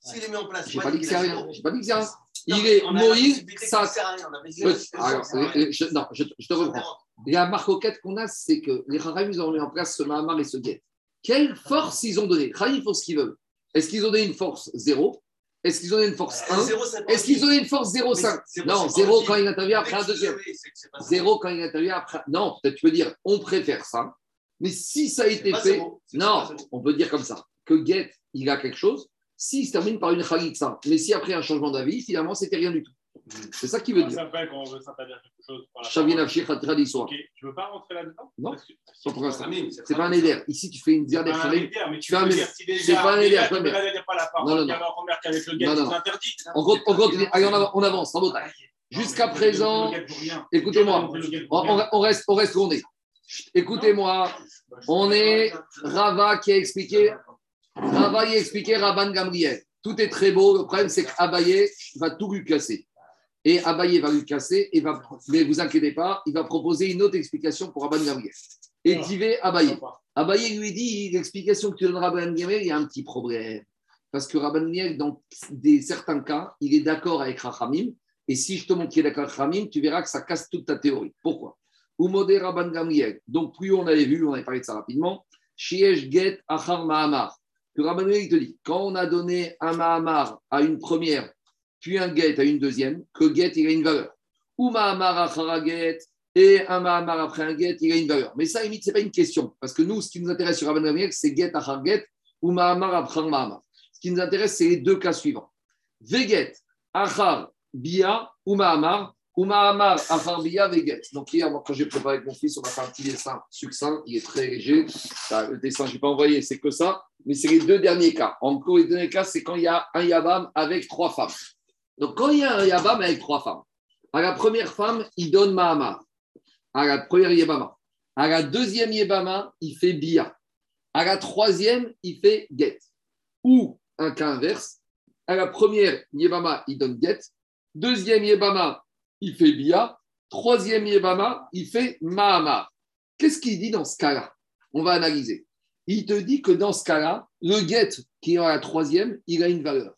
S'il est mis en place, J'ai pas dit que c'est rien, j'ai pas dit que c'est rien. Non, Il est Moïse, ça. euh, non, je, je te reprends. La marcoquette qu'on a, c'est que les Rahim, ils ont mis en place ce Mahamar et ce Guet. Quelle force ils ont donné? Rahim, ils font ce qu'ils veulent. Est-ce qu'ils ont donné une force 0 Est-ce qu'ils ont donné une force 1 Zéro, c'est pas Est-ce qu'ils ont donné une force 0,5 Mais c'est- Non, c'est pas 0 dit. quand il intervient après un deuxième. le mets, c'est que c'est pas Zéro quand il intervient après. Non, peut-être tu peux dire on préfère ça. Mais si ça a été fait, non, on peut dire comme ça que Get, il a quelque chose. S'il se termine par une Khalitsa, mais si après un changement d'avis, finalement, c'était rien du tout. C'est ça qu'il veut Ça dire. s'appelle quand on veut s'interdire quelque chose. par la Shavin parole. Afshir Khatra soir. Ok, tu veux pas rentrer là-dedans? Non. Pour l'instant. C'est pas un éder. Ici, tu fais une C'est diade pas un Khalim. éder, mais tu fais un éder. C'est pas un éder, tu ne pas la Non, parole, non, non. Non. On continue, on. Allez, on avance, on. Jusqu'à présent, écoutez-moi, on, on- on reste, on reste tourné. Chut, Écoutez-moi, on est Rava qui a expliqué, Rava y a expliqué Rabban Gamriel. Tout est très beau. Le problème, c'est qu'Abaye va tout lui casser. Et Abaye va lui casser. Et va, mais vous inquiétez pas, il va proposer une autre explication pour Rabban Gamriel. Et Tivé Abaye. Abaye lui dit l'explication que tu donnes à Rabban Gamriel, il y a un petit problème. Parce que Rabban Gamriel, dans des, certains cas, il est d'accord avec Rachamim. Et si je te montre qu'il est d'accord avec Rachamim, tu verras que ça casse toute ta théorie. Pourquoi? Rabban Gamriel. Donc, plus on avait vu, on avait parlé de ça rapidement. Shiesh Get Achar Mahamar. Gamriel, il te dit, quand on a donné un Mahamar à une première, puis un Get à une deuxième, que Get, il a une valeur. Ou Mahamar Achar Get, et un Mahamar après un Get, il a une valeur. Mais ça, limite, ce n'est pas une question. Parce que nous, ce qui nous intéresse sur Rabban c'est Get Achar Get ou Mahamar après Mahamar. Ce qui nous intéresse, c'est les deux cas suivants. Veget, Achar, Bia ou Mahamar, Donc hier, moi, quand j'ai préparé avec mon fils, on a fait un petit dessin succinct, il est très léger. Le dessin, je n'ai pas envoyé, c'est que ça. Mais c'est les deux derniers cas. En gros, les deux derniers cas, c'est quand il y a un Yabam avec trois femmes. Donc quand il y a un Yabam avec trois femmes, à la première femme, il donne Mahamar. À la première Yabama. À la deuxième Yabama, il fait Bia. À la troisième, il fait Get. Ou un cas inverse, à la première Yebama, il donne Get. Deuxième Yebama, il fait Bia. Troisième Yebama, il fait Mahamar. Qu'est-ce qu'il dit dans ce cas-là? On va analyser. Il te dit que dans ce cas-là, le Get qui est à la troisième, il a une valeur.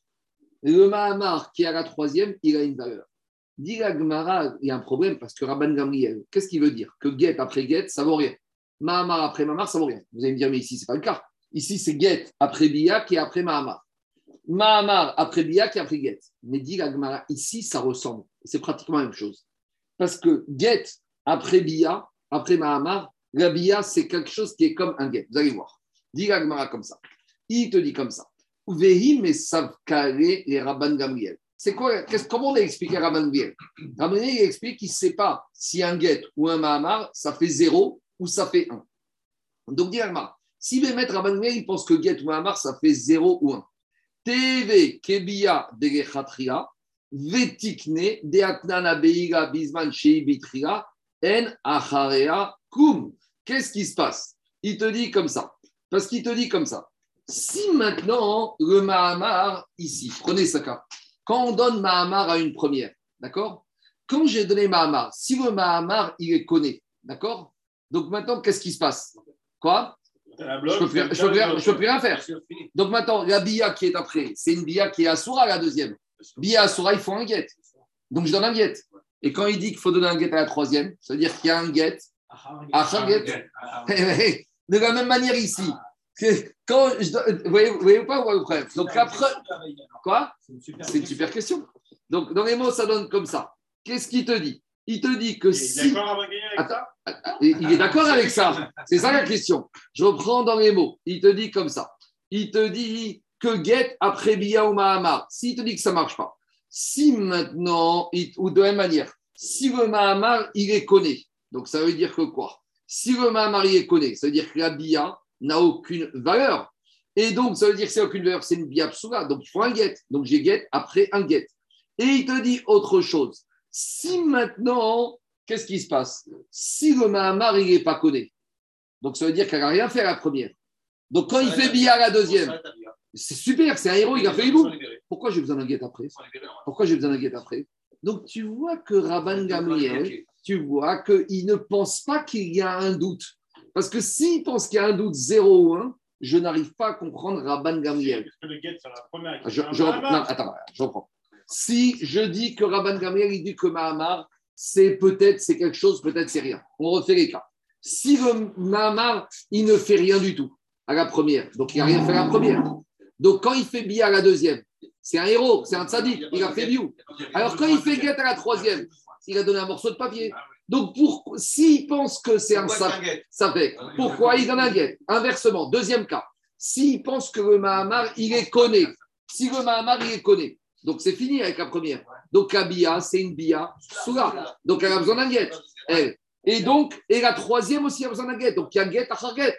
Le Mahamar qui est à la troisième, il a une valeur. Dit la il y a un problème parce que Rabban Gamriel, qu'est-ce qu'il veut dire? Que Get après Get, ça vaut rien. Mahamar après Mahamar, ça vaut rien. Vous allez me dire, mais ici, ce n'est pas le cas. Ici, c'est Get après Bia qui est après Mahamar. Mahamar après Bia qui est après Get. Mais dit la Gemara, ici, ça ressemble. C'est pratiquement la même chose. Parce que Get après Bia, après Mahamar, la Bia, c'est quelque chose qui est comme un Get. Vous allez voir. Dit la Gemara comme ça. Il te dit comme ça. Vehi mais savkare les Rabban Gamriel. C'est quoi Comment on a expliqué Rabban Gamriel Rabban Gamriel il explique qu'il ne sait pas si un Get ou un Mahamar, ça fait 0 ou ça fait 1. Donc, dit la Gemara, si maîtres Rabban Gamriel, ils pensent que Get ou Mahamar, ça fait 0 ou 1. TV Kebia Vetikne Deatnana Beiga Bisman Sheibitria, En Acharea Kum. Qu'est-ce qui se passe? Il te dit comme ça. Parce qu'il te dit comme ça. Si maintenant le Mahamar, ici, prenez cas, quand on donne Mahamar à une première, d'accord? Quand j'ai donné Mahamar, si le Mahamar, il est connu, d'accord? Donc maintenant, qu'est-ce qui se passe? Quoi? Je peux plus- je peux plus- je peux plus rien faire. Donc maintenant, la bia qui est après, c'est une bia qui est Asura, la deuxième. Bia Asura, il faut un guet. Donc je donne un guet. Et quand il dit qu'il faut donner un guet à la troisième, ça veut dire qu'il y a un guet. Un guet. De la même manière ici. que Quand je donne- vous, voyez, vous voyez ou pas le problème Donc la preuve. Quoi? C'est une super question. Donc dans les mots, ça donne comme ça. Qu'est-ce qu'il te dit? Il te dit que Il est si. d'accord avec Attends. ça il est d'accord avec ça. C'est ça la question. Je reprends dans les mots. Il te dit comme ça. Il te dit que guette après Bia ou Mahamar. S'il te dit que ça ne marche pas. Si maintenant, il- ou de la même manière, si le Mahamar, il est connu, donc ça veut dire que quoi? Si le Mahamar, il est connu, ça veut dire que la Bia n'a aucune valeur. Et donc, ça veut dire que c'est aucune valeur, c'est une Bia psoula. Donc, il faut un guette. Donc, j'ai guette après un guette. Et il te dit autre chose. Si maintenant, qu'est-ce qui se passe? Si le Mahamar, il n'est pas connu, donc ça veut dire qu'elle n'a rien fait à la première. Donc quand il fait Bia à la deuxième, c'est super, c'est un héros, il a fait boum. Pourquoi j'ai besoin d'un guet après? Pourquoi j'ai besoin d'un guet après? Donc tu vois que Rabban Gamriel, tu vois qu'il ne pense pas qu'il y a un doute. Parce que s'il pense qu'il y a un doute 0 ou 1, je n'arrive pas à comprendre Rabban Gamriel. Je, je. Non, attends, je reprends. Si je dis que Rabban Gamriel, il dit que Mahamar, c'est peut-être c'est quelque chose, peut-être c'est rien. On refait les cas. Si le Mahamar, il ne fait rien du tout à la première, donc il n'a rien fait à la première. Donc quand il fait Bia à la deuxième, c'est un héros, c'est un tzaddik, il a fait Biou. Alors quand il fait Guet à la troisième, il a donné un morceau de papier. Donc s'il pense que c'est un guet ça fait. Pourquoi il donne un guet? Inversement, deuxième cas. S'il pense que le Mahamar, il est connu. Si le Mahamar, il est connu. Donc c'est fini avec la première. Donc la Bia, c'est une Bia Soula. Donc elle a besoin d'un guet. Elle. Et donc, et la troisième aussi a besoin d'un guet. Donc il y a guet à guet.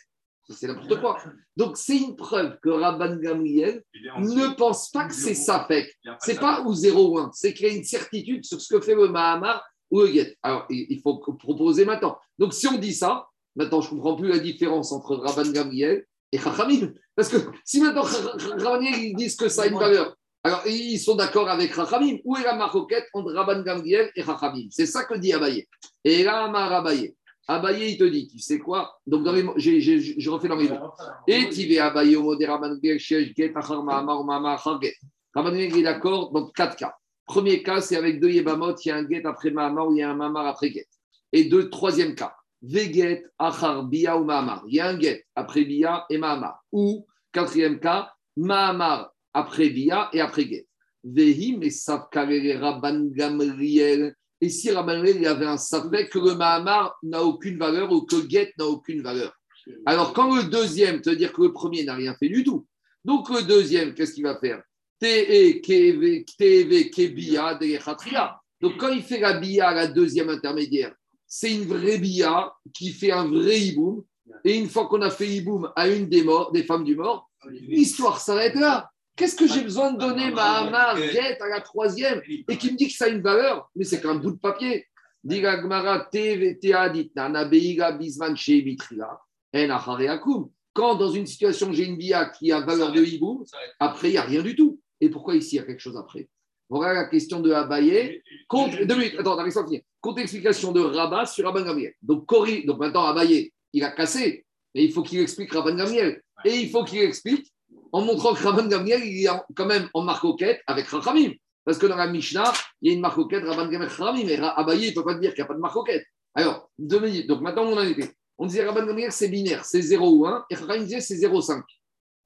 C'est n'importe quoi. Donc c'est une preuve que Rabban Gamriel ne pense pas que c'est ça fait. C'est pas ou 0 ou 1, c'est qu'il y a une certitude sur ce que fait le Mahamar ou le Get. Alors, il il faut proposer maintenant. Donc, si on dit ça, maintenant, je ne comprends plus la différence entre Rabban Gamriel et Chachamim. Parce que si maintenant Rabban Gamriel, ils disent que ça a une valeur, alors ils sont d'accord avec Chachamim. Où est la maroquette entre Rabban Gamriel et Chachamim C'est ça que dit Abaye. Et là, Amar Abaye. Abaye, il te dit, tu sais quoi? Donc, dans les j'ai- je refais dans les mots. Et tu vas Abaye au mot des Rabban Gamriel, Shesh, Get, Achar, Mahamar, Mahamar, Achar, Get. Rabban Gamriel est d'accord dans quatre cas. Premier cas, c'est avec deux Yebamot, il y a un get après Mahamar ou il y a un Mahamar après get. Et deux, troisième cas, Veget, Achar, Bia ou Mahamar. Il y a un get après Bia et Mahamar. Ou, quatrième cas, Mahamar après Bia et après get. Vehi, mais Savkarere Rabban Gamriel. Et si Rabban Gamriel avait un savait que le Mahamar n'a aucune valeur ou que get n'a aucune valeur. Alors, quand le deuxième, veut dire que le premier n'a rien fait du tout. Donc, le deuxième, qu'est-ce qu'il va faire? Te- de Chatria. Donc, quand il fait la bia à la deuxième intermédiaire, c'est une vraie bia qui fait un vrai hiboum. Et une fois qu'on a fait hiboum à une des morts, des femmes du mort, l'histoire s'arrête là. Qu'est-ce que j'ai besoin de donner ma Get à la troisième et qui me dit que ça a une valeur Mais c'est qu'un bout de papier. Quand dans une situation j'ai une bia qui a valeur de hiboum, après il n'y a rien du tout. Et pourquoi ici il y a quelque chose après? Voilà la question de Abaye. Contre, deux minutes, attends, laisse finir. Contre-explication de Rabat sur Rabban Gamriel. Donc, Cori, donc maintenant Abaye, il a cassé, mais il faut qu'il explique Rabban Gamriel. Et il faut qu'il explique en montrant que Rabban Gamriel, il est quand même en marcoquette avec Rachamim. Parce que dans la Mishnah, il y a une marcoquette Rabban Gamriel Rachamim, mais Ra- Abaye, il ne peut pas dire qu'il n'y a pas de marcoquette. Alors, deux minutes. Donc maintenant, on en était. On disait Rabban Gamriel, c'est binaire, c'est 0 ou 1, et Rachamim disait c'est 0,5.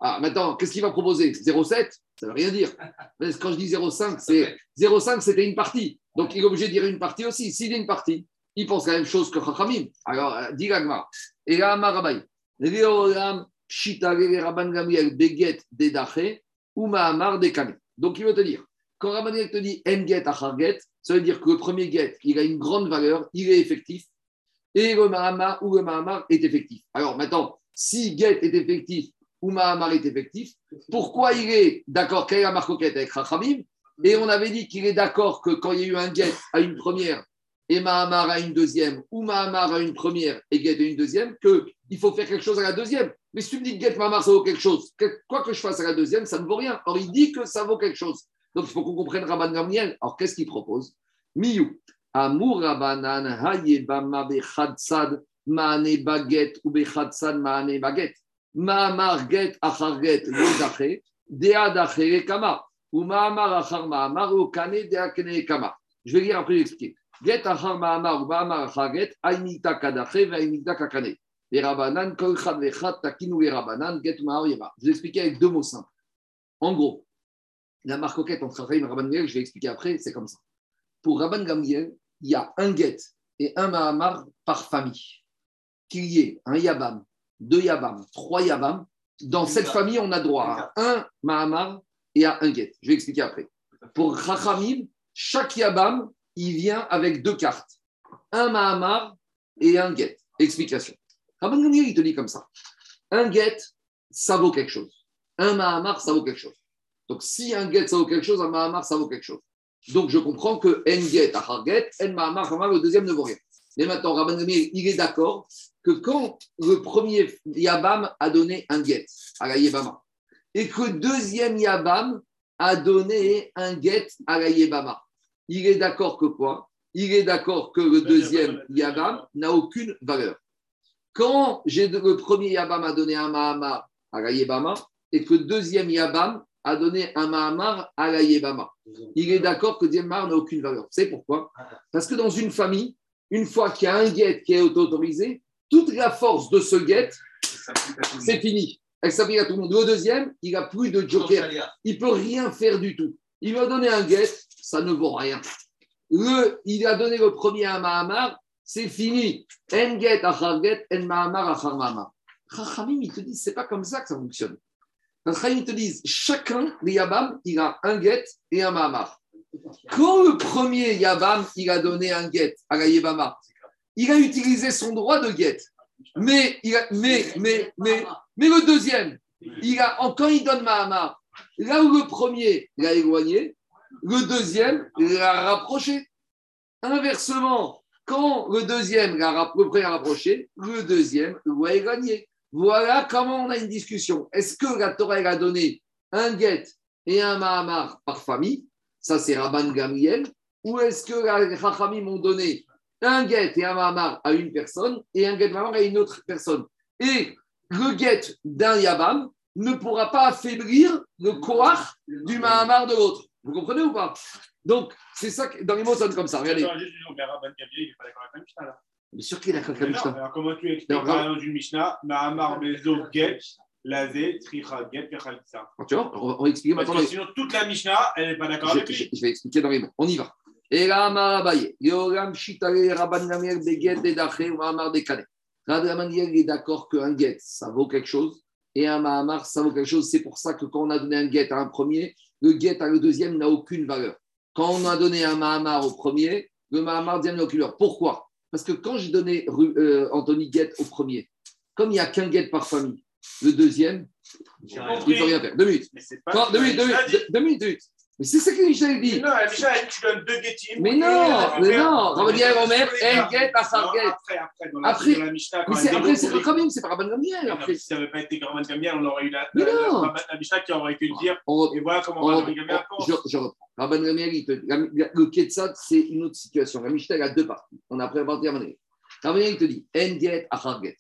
Ah, maintenant, qu'est-ce qu'il va proposer? 0,7 Ça ne veut rien dire. Parce que Quand je dis 0,5, c'est 0,5, c'était une partie. Donc, il est obligé de dire une partie aussi. S'il dit une partie, il pense la même chose que Chachamim. Alors, euh, dit l'agma. Et là, Marabaï. Rabban Gamiel, Beget, Dedache, ou Mahamar. Donc, il veut te dire, quand Rabban te dit Enget, Acharget, ça veut dire que le premier get, il a une grande valeur, il est effectif, et le Mahamar ou le Mahamar est effectif. Alors, maintenant, si get est effectif ou Mahamar est effectif, pourquoi il est d'accord Quelle est la marcoquette avec Chachamim Et on avait dit qu'il est d'accord que quand il y a eu un get à une première et Mahamar à une deuxième, ou Mahamar à une première et get à une deuxième, qu'il faut faire quelque chose à la deuxième. Mais si tu me dis que get ça vaut quelque chose, quoi que je fasse à la deuxième, ça ne vaut rien. Or, il dit que ça vaut quelque chose. Donc, il faut qu'on comprenne Rabban Gamliel. Alors, qu'est-ce qu'il propose? Miyu. Amour Rabanan, Hayebama Bechadsad, Maane Baget, ou Bechadsad, Maane Baget. Maamar Get, Achar Get, Dea Dachere Kama. Ou Maamar Achar Maamar, ou Kane Dea Kene Kama. Je vais lire après l'expliquer. Get Achar Maamar, ou Maamar Achar Get, Aimita Kadache, Vaimita Kakane. Les Rabanan, Kol Takinu les Rabanan, Get. Je vais expliquer avec deux mots simples. En gros, la marcoquette entre Raphaël et Rabban je vais expliquer après, c'est comme ça. Pour Rabban Gamliel, il y a un get et un Mahamar par famille. Qu'il y ait un Yabam, deux Yabam, trois Yabam, dans cette famille, on a droit à un Mahamar et à un get. Je vais expliquer après. Pour Rachamim, chaque Yabam, il vient avec deux cartes. Un Mahamar et un get. Explication. Rabban Gamliel, il te dit comme ça. Un get, ça vaut quelque chose. Un Mahamar, ça vaut quelque chose. Donc, si un get, ça vaut quelque chose, un Mahamar, ça vaut quelque chose. Donc, je comprends que en get, achar get, en Mahamar, le deuxième ne vaut rien. Mais maintenant, Rabban Gamliel, il est d'accord que quand le premier Yabam a donné un get à la Yebama, et que le deuxième Yabam a donné un get à la Yebama, il est d'accord que quoi? Il est d'accord que le deuxième Yabam n'a aucune valeur. Quand le premier Yabam a donné un Mahamar à la Yebama, et que le deuxième Yabam a donné un Mahamar à la Yebama. Il est d'accord que le deuxième n'a aucune valeur. Vous savez pourquoi? Parce que dans une famille, une fois qu'il y a un guet qui est auto-autorisé, toute la force de ce guet, c'est fini. Elle s'applique à tout le monde. Le deuxième, il n'a plus de joker. Il ne peut rien faire du tout. Il va donner un guet, ça ne vaut rien. Le, il a donné le premier à Mahamar, c'est fini. En guet, achar guet, en Mahamar, achar Mahamar. Chachamim, ils te disent, c'est pas comme ça que ça fonctionne. Chachamim, ils te disent, chacun des Yabam, il a un guet et un Mahamar. Quand le premier Yabam, il a donné un guet à la Yebama, il a utilisé son droit de guet. Mais, mais, mais, mais, mais le deuxième, il a, quand il donne Mahamar, là où le premier l'a éloigné, le deuxième l'a rapproché. Inversement, quand le deuxième l'a rapproché, le deuxième l'a éloigné. Voilà comment on a une discussion. Est-ce que la Torah a donné un guet et un Mahamar par famille? Ça, c'est Rabban Gamriel. Ou est-ce que les Chachamim m'ont donné un guet et un Mahamar à une personne et un guet Mahamar à une autre personne? Et le guet d'un Yabam ne pourra pas affaiblir le Koach du Mahamar de l'autre. Vous comprenez ou pas? Donc, c'est ça que dans les mots, ça comme ça. Regardez. Une mais Rabban Gamliel, il pas d'accord avec la Mishnah, comment tu expliques exemple d'une Mishnah Mahamar Bezo Get, Lazé, Tricha Get, Tu vois, on va, expliquer maintenant. sinon, toute la Mishnah, elle n'est pas d'accord avec lui. je vais expliquer dans les mots. On y va. Et là, Amarabaye, Yoram Shitare Rabban Gamliel Beget et Daché ou Amar Dekane. Rabban Gamliel est d'accord qu'un get, ça vaut quelque chose, et un Mahamar, ça vaut quelque chose. C'est pour ça que quand on a donné un get à un premier, le get à le deuxième n'a aucune valeur. Quand on a donné un Mahamar au premier, le Mahamar aucune valeur. Pourquoi? Parce que quand j'ai donné euh, Anthony Get au premier, comme il n'y a qu'un get par famille, le deuxième, il ne peut rien faire. Deux minutes. Mais c'est pas. Non, deux minutes, deux minutes, deux- minutes. Mais c'est ça que Michel Mais dit. Non, Mishnah, elle dit tu donnes deux Getim. Mais non, on va mais non. Rabban Gamliel, Omer, Mais El non, Get, Achar non, Get. Après, après, dans la, Après- dans la Mishnah, quand Mais après, c'est les- Rachamim, c'est pas Rabban Gamliel. Non, Après. mais Si ça n'avait pas été Rabban Gamliel, on aurait eu la, Mais la, non. la, Mishnah qui aurait pu dire On, et voilà comment on- Rabban Gamliel on- pense. je reprends. Rabban Gamliel, le Ketsat, c'est une autre situation. La Mishnah, a deux parties. On a à Rabban Gamliel, il te dit En get.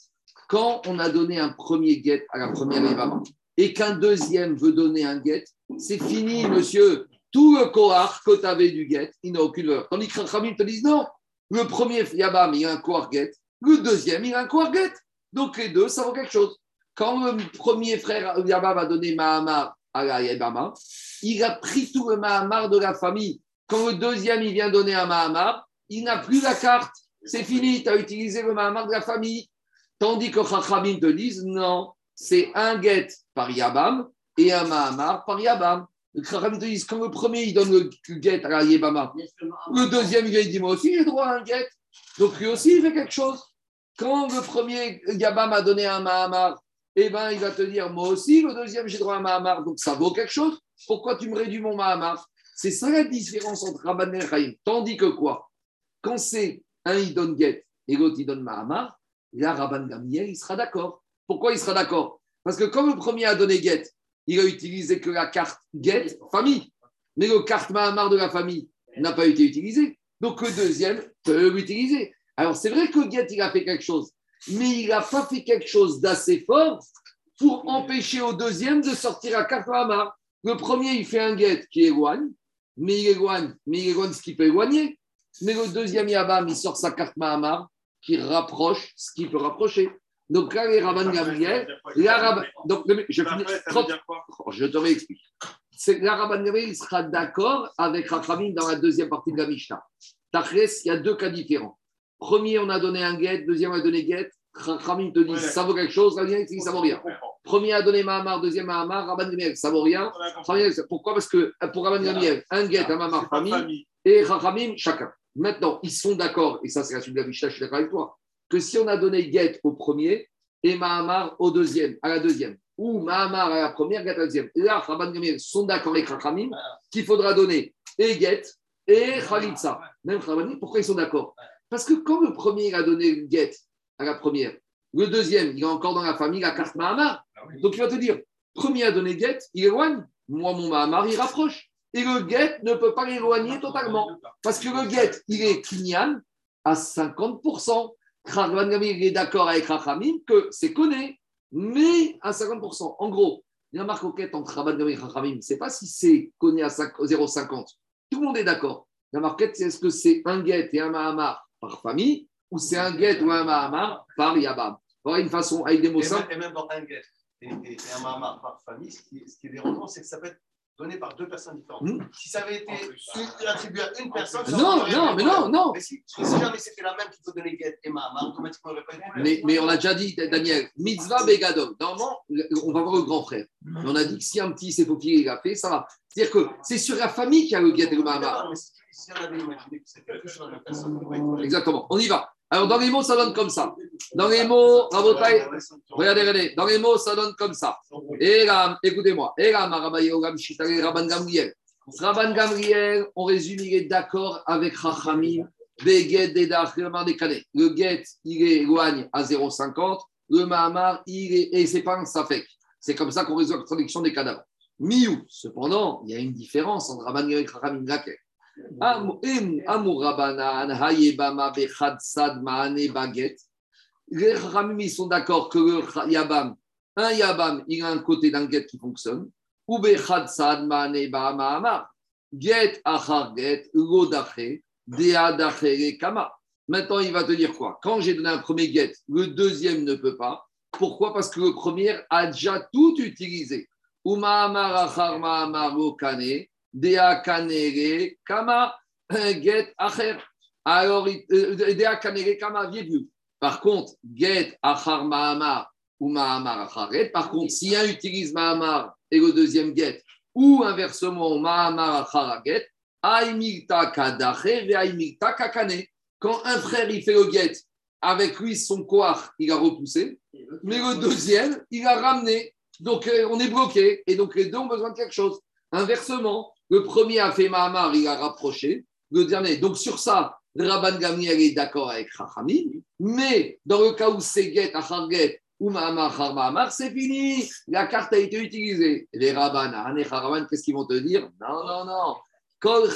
Quand on a donné un premier get à la première Yavama et qu'un deuxième veut donner un get, c'est fini, monsieur. Tout le Kohar que tu avais du get, il n'a aucune valeur. Tandis que Rachamim te disent non. Le premier Yabam, il a un Kohar get. Le deuxième, il a un Kohar get. Donc les deux, ça vaut quelque chose. Quand le premier frère Yabam a donné Mahamar à la il a pris tout le Mahamar de la famille. Quand le deuxième, il vient donner un Mahamar, il n'a plus la carte. C'est fini, tu as utilisé le Mahamar de la famille. Tandis que Chachamim te disent non, c'est un get par Yabam et un Mahamar par Yabam. Chachamim te disent quand le premier, il donne le get à la Yabama, le deuxième, il dit Moi aussi, j'ai droit à un get. Donc lui aussi, il fait quelque chose. Quand le premier Yabam a donné un Mahamar, eh ben, il va te dire Moi aussi, le deuxième, j'ai droit à Mahamar. Donc ça vaut quelque chose. Pourquoi tu me réduis mon Mahamar? C'est ça la différence entre Rabban et Chaim. Tandis que quoi? Quand c'est un, il donne get et l'autre, il donne Mahamar, là, Rabban Gamliel, il sera d'accord. Pourquoi il sera d'accord? Parce que comme le premier a donné get, il a utilisé que la carte get famille. Mais le carte Mahamar de la famille n'a pas été utilisé. Donc le deuxième peut l'utiliser. Alors c'est vrai que Get, il a fait quelque chose, mais il n'a pas fait quelque chose d'assez fort pour empêcher au deuxième de sortir à Mahamar. Le premier, il fait un Get qui éloigne, mais il éloigne, mais il éloigne ce qui peut éloigner. Mais le deuxième Yabam, il sort sa carte Mahamar qui rapproche ce qui peut rapprocher. Donc là, les Rabban Gabriel, la Rabban- donc, je, finis- Après, ça veut 30 dire quoi? Je te réexplique. C'est la Rabban Gabriel il sera d'accord avec Rachamim dans la deuxième partie de la Mishnah. Tachres, il y a deux cas différents. Premier, on a donné un guet, deuxième, on a donné guet. Rachamim te dit ça vaut quelque chose, Rabban dit ça vaut rien. Premier a donné Mahamar, deuxième Mahamar, Rabban Gabriel, ça vaut rien. Pourquoi? Parce que pour Rabban Gabriel, un guet, un Mahamar, famille, et Rachamim, chacun. Maintenant, ils sont d'accord, et ça c'est la suite de la Mishnah, je suis d'accord avec toi, que si on a donné Get au premier et Mahamar au deuxième, à la deuxième, ou Mahamar à la première, Get à la deuxième, là, Rabban Gamliel sont d'accord avec Rachamim qu'il faudra donner et Get et Khalitsa. Même Rabban, pourquoi ils sont d'accord? Parce que quand le premier il a donné Get à la première, le deuxième, il est encore dans la famille, la carte Mahamar. Donc il va te dire, premier a donné Get, il éloigne, moi mon Mahamar, il rapproche. Et le Get ne peut pas l'éloigner totalement. Parce que le get, il est kinyan à 50%. Rabban Gamliel, il est d'accord avec Rachamim que c'est connu, mais à 50%. En gros, la marque au quête entre Rabban Gamliel et Rachamim, c'est pas si c'est connu à 5 0,50. Tout le monde est d'accord. La marquette, c'est est-ce que c'est un get et un mahamar? Par famille ou c'est un get ou un mahamar par yabam. Voilà une façon avec des mots Et simples. même, et même dans un guet et, et- et un mahamar par famille, ce qui, ce qui est dérangeant, c'est que ça peut être donné par deux personnes différentes. Hmm. Si ça avait été attribué à une personne, ça Non, non, mais non, non. Mais si, parce que si jamais c'était la même qu'il faut donner guet et mahamar, automatiquement, il n'y aurait pas été Mais, mais on a déjà dit, Daniel, mitzvah begadol. Normalement, on va voir le grand frère. Mais on a dit que si un petit s'est faufilé, il a fait, ça va. C'est-à-dire que c'est sur la famille qu'il y a le get et le mahamar. Exactement. On y va. Alors, dans les mots, ça donne comme ça. Dans les mots, Rabotai, regardez, regardez. Dans les mots, ça donne comme ça. Et là, écoutez-moi. Rabban Gamriel. Rabban Gamriel, on résume, il est d'accord avec Rachamim. Dedach, Dekane. Le get, il est éloigne à 0,50. Le Mahamar, il est. Et c'est pas un Safek. C'est comme ça qu'on résout la contradiction des cadavres. Miou. Cependant, il y a une différence entre Rabban et Rabbanan, Hayebama, Bechad, Sad, Baguette. Les Ramim, ils sont d'accord que le Yabam, un Yabam, il a un côté d'un get qui fonctionne. Ou Bechad, Sad, Bahama, Amar. Get, Achar, Get, Lodache, Dea, Dache, Kama. Maintenant, il va te dire quoi? Quand j'ai donné un premier get, le deuxième ne peut pas. Pourquoi? Parce que le premier a déjà tout utilisé. Achar. Alors. Par contre, get achar mahamar ou mahamar acharet. Par contre, si un utilise mahamar et le deuxième get, ou inversement mahamar achara get, aimilta kadacher ve aimilta kakane. Quand un frère il fait le get, avec lui son koar, il a repoussé, mais le deuxième, il a ramené. Donc, euh, on est bloqué. Et donc, les deux ont besoin de quelque chose. Inversement, le premier a fait Mahamar, il a rapproché. Le dernier. Donc, sur ça, le Rabban Gamliel est d'accord avec Rachamim. Mais dans le cas où c'est Get, Achar Get ou Mahamar, c'est fini. La carte a été utilisée. Les Rabban, Hané, qu'est-ce qu'ils vont te dire? Non, non, non. Kol.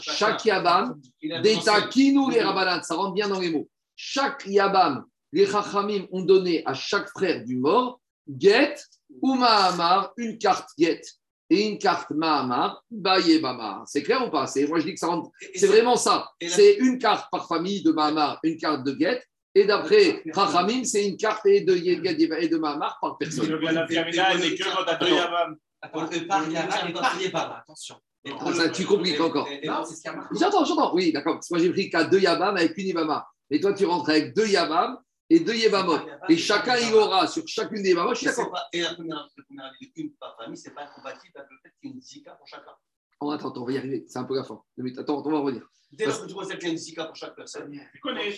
Chaque Yabam, nous les Rabbanan, ça rentre bien dans les mots. Chaque Yabam, les Chachamim ont donné à chaque frère du mort, Get ou Mahamar, une carte Get et une carte Mahamar, Bayebama. C'est clair ou pas? C'est- Moi, je dis que ça rentre. C'est vraiment ça. C'est une carte par famille de Mahamar, une carte de Get. Et d'après Chachamim, c'est une carte et de Get et de Mahamar par personne. le attention. Ah, ça, tu compliques encore. J'entends, j'entends. Oui, d'accord. Parce que moi, j'ai pris qu'à deux Yabam avec une Yabama. Et toi, tu rentres avec deux Yabam et deux Yabamot. Et chacun, il aura sur chacune des suis Et la première, la première d'une par famille, c'est pas incompatible avec le fait qu'il y ait une zika pour chacun. Oh, attends, attends, on va y arriver. C'est un peu la fin. Mais attends, on va revenir. Dès lors que tu considères qu'il y a une zika pour chaque personne, Tu connais.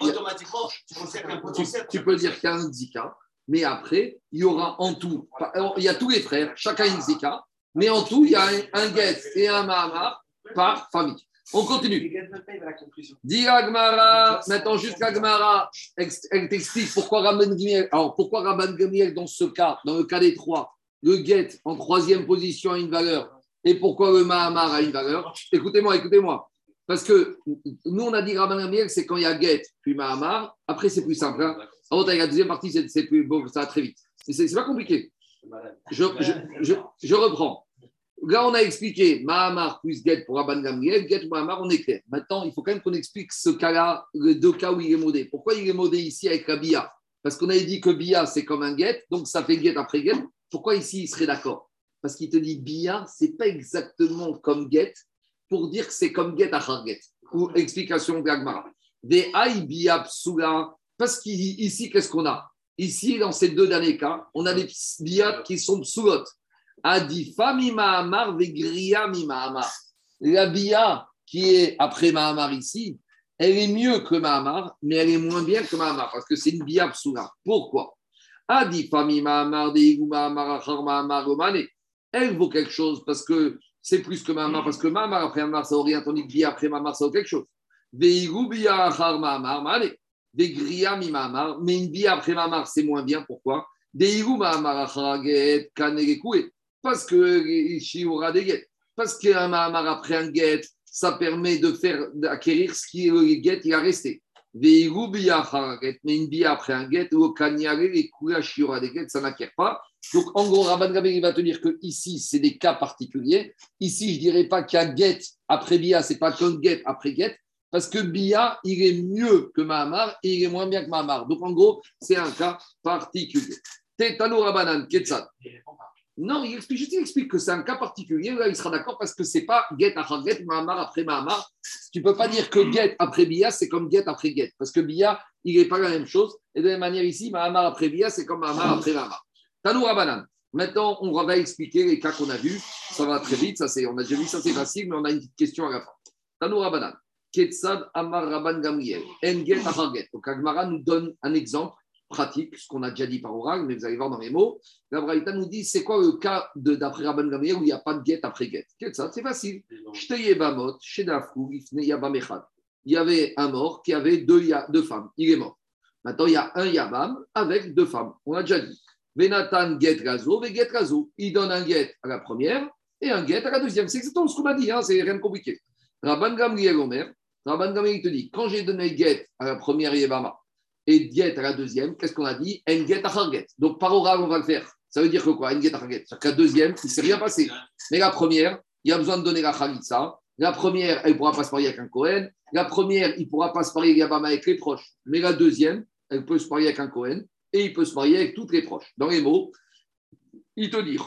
Automatiquement, tu considères qu'il y a un Tu, potentiel. tu peux dire qu'il y a un Zika, mais après, il y aura en tout, il y a tous les frères, chacun une Zika, mais en tout, il y a un, un Get et un Mahamar par famille. On continue. Dis à Gmara, maintenant jusqu'à Gmara, ex- elle t'explique pourquoi Rabban Gamliel, alors pourquoi Rabban Gamliel dans ce cas, dans le cas des trois, le Get en troisième position a une valeur et pourquoi le Mahamar a une valeur? Écoutez-moi, écoutez-moi. Parce que nous, on a dit Rabban Gamriel, c'est quand il y a Get, puis Mahamar. Après, c'est plus simple. Hein. Avant, la deuxième partie, c'est c'est plus beau, ça va très vite. C'est pas compliqué. Je, je, je, je reprends. Là, on a expliqué Mahamar plus Get pour Rabban Gamriel. Get Mahamar, on est clair. Maintenant, il faut quand même qu'on explique ce cas-là, les deux cas où il est modé. Pourquoi il est modé ici avec la Bia? Parce qu'on avait dit que Bia, c'est comme un Get, donc ça fait Get après Get. Pourquoi ici, il serait d'accord? Parce qu'il te dit Bia, c'est pas exactement comme Get pour dire que c'est comme Get à Get. Ou explication de l'Agmara. Des Aïe Bia Psula. Parce qu'ici, qu'est-ce qu'on a? Ici, dans ces deux derniers cas, on a des Bia qui sont Psulot. Adifa Mahamar vegria Mahamar. La Bia qui est après Mahamar ici, elle est mieux que Mahamar, mais elle est moins bien que Mahamar parce que c'est une Bia Psula. Pourquoi Adifa Mahamar deigu Mahamar achar Mahamar omane. Elle vaut quelque chose parce que c'est plus que Mahamar, parce que Mahamar après Mahamar, ça vaut rien, tandis que Bia après Mahamar, ça vaut quelque chose. Veigu Bia achar Mahamar, Mahamar, mais une Bia après Mahamar, c'est moins bien. Pourquoi. Parce que Shiura des guettes. Parce qu'un Mahamar après un guet, ça permet de faire d'acquérir ce qui est le guet, il a resté. Mais une Bia après un guet, ou les Shiura des guettes, ça n'acquiert pas. Donc, en gros, Rabban Gamel, va te dire que ici, c'est des cas particuliers. Ici, je ne dirais pas a get après Bia, c'est pas qu'un get après get, parce que Bia, il est mieux que Mahamar et il est moins bien que Mahamar. Donc, en gros, c'est un cas particulier. Tetano Rabbanan, Ketsat. Non, il explique, juste il explique que c'est un cas particulier. Là, il sera d'accord parce que c'est pas get après get, Mahamar après Mahamar. Tu peux pas dire que get après Bia, c'est comme get après get. Parce que Bia, il n'est pas la même chose. Et de la même manière ici, Mahamar après Bia, c'est comme Mahamar après Mahamar. Tanou Rabanan. Maintenant, on va expliquer les cas qu'on a vus. Ça va très vite. Ça, c'est, on a déjà vu, ça c'est facile, mais on a une petite question à la fin. Tanou Rabanan. Ketsad Amar Rabban Gamriel. Enget Acharget. Donc, Agmara nous donne un exemple pratique, ce qu'on a déjà dit par oral, mais vous allez voir dans les mots. La Braïta nous dit c'est quoi le cas d'après Rabban Gamriel où il n'y a pas de get après get Ketsad, c'est facile. Il y avait un mort qui avait deux, deux femmes. Il est mort. Maintenant, il y a un Yabam avec deux femmes. On a déjà dit. Venatan get gazo, ve get gazo. Il donne un get à la première et un get à la deuxième. C'est exactement ce qu'on a dit, hein, c'est rien de compliqué. Rabban Gamriel Omer, Rabban te dit, quand j'ai donné get à la première Yebama et get à la deuxième, qu'est-ce qu'on a dit? Donc par oral, on va le faire. Ça veut dire que quoi? En get achar get. C'est-à-dire la deuxième, il ne s'est rien passé. Mais la première, il y a besoin de donner la chalitza. La première, elle ne pourra pas se marier avec un Cohen. La première, il ne pourra pas se marier Yabama avec les proches. Mais la deuxième, elle peut se marier avec un Cohen et il peut se marier avec toutes les proches. Dans les mots, il te dit.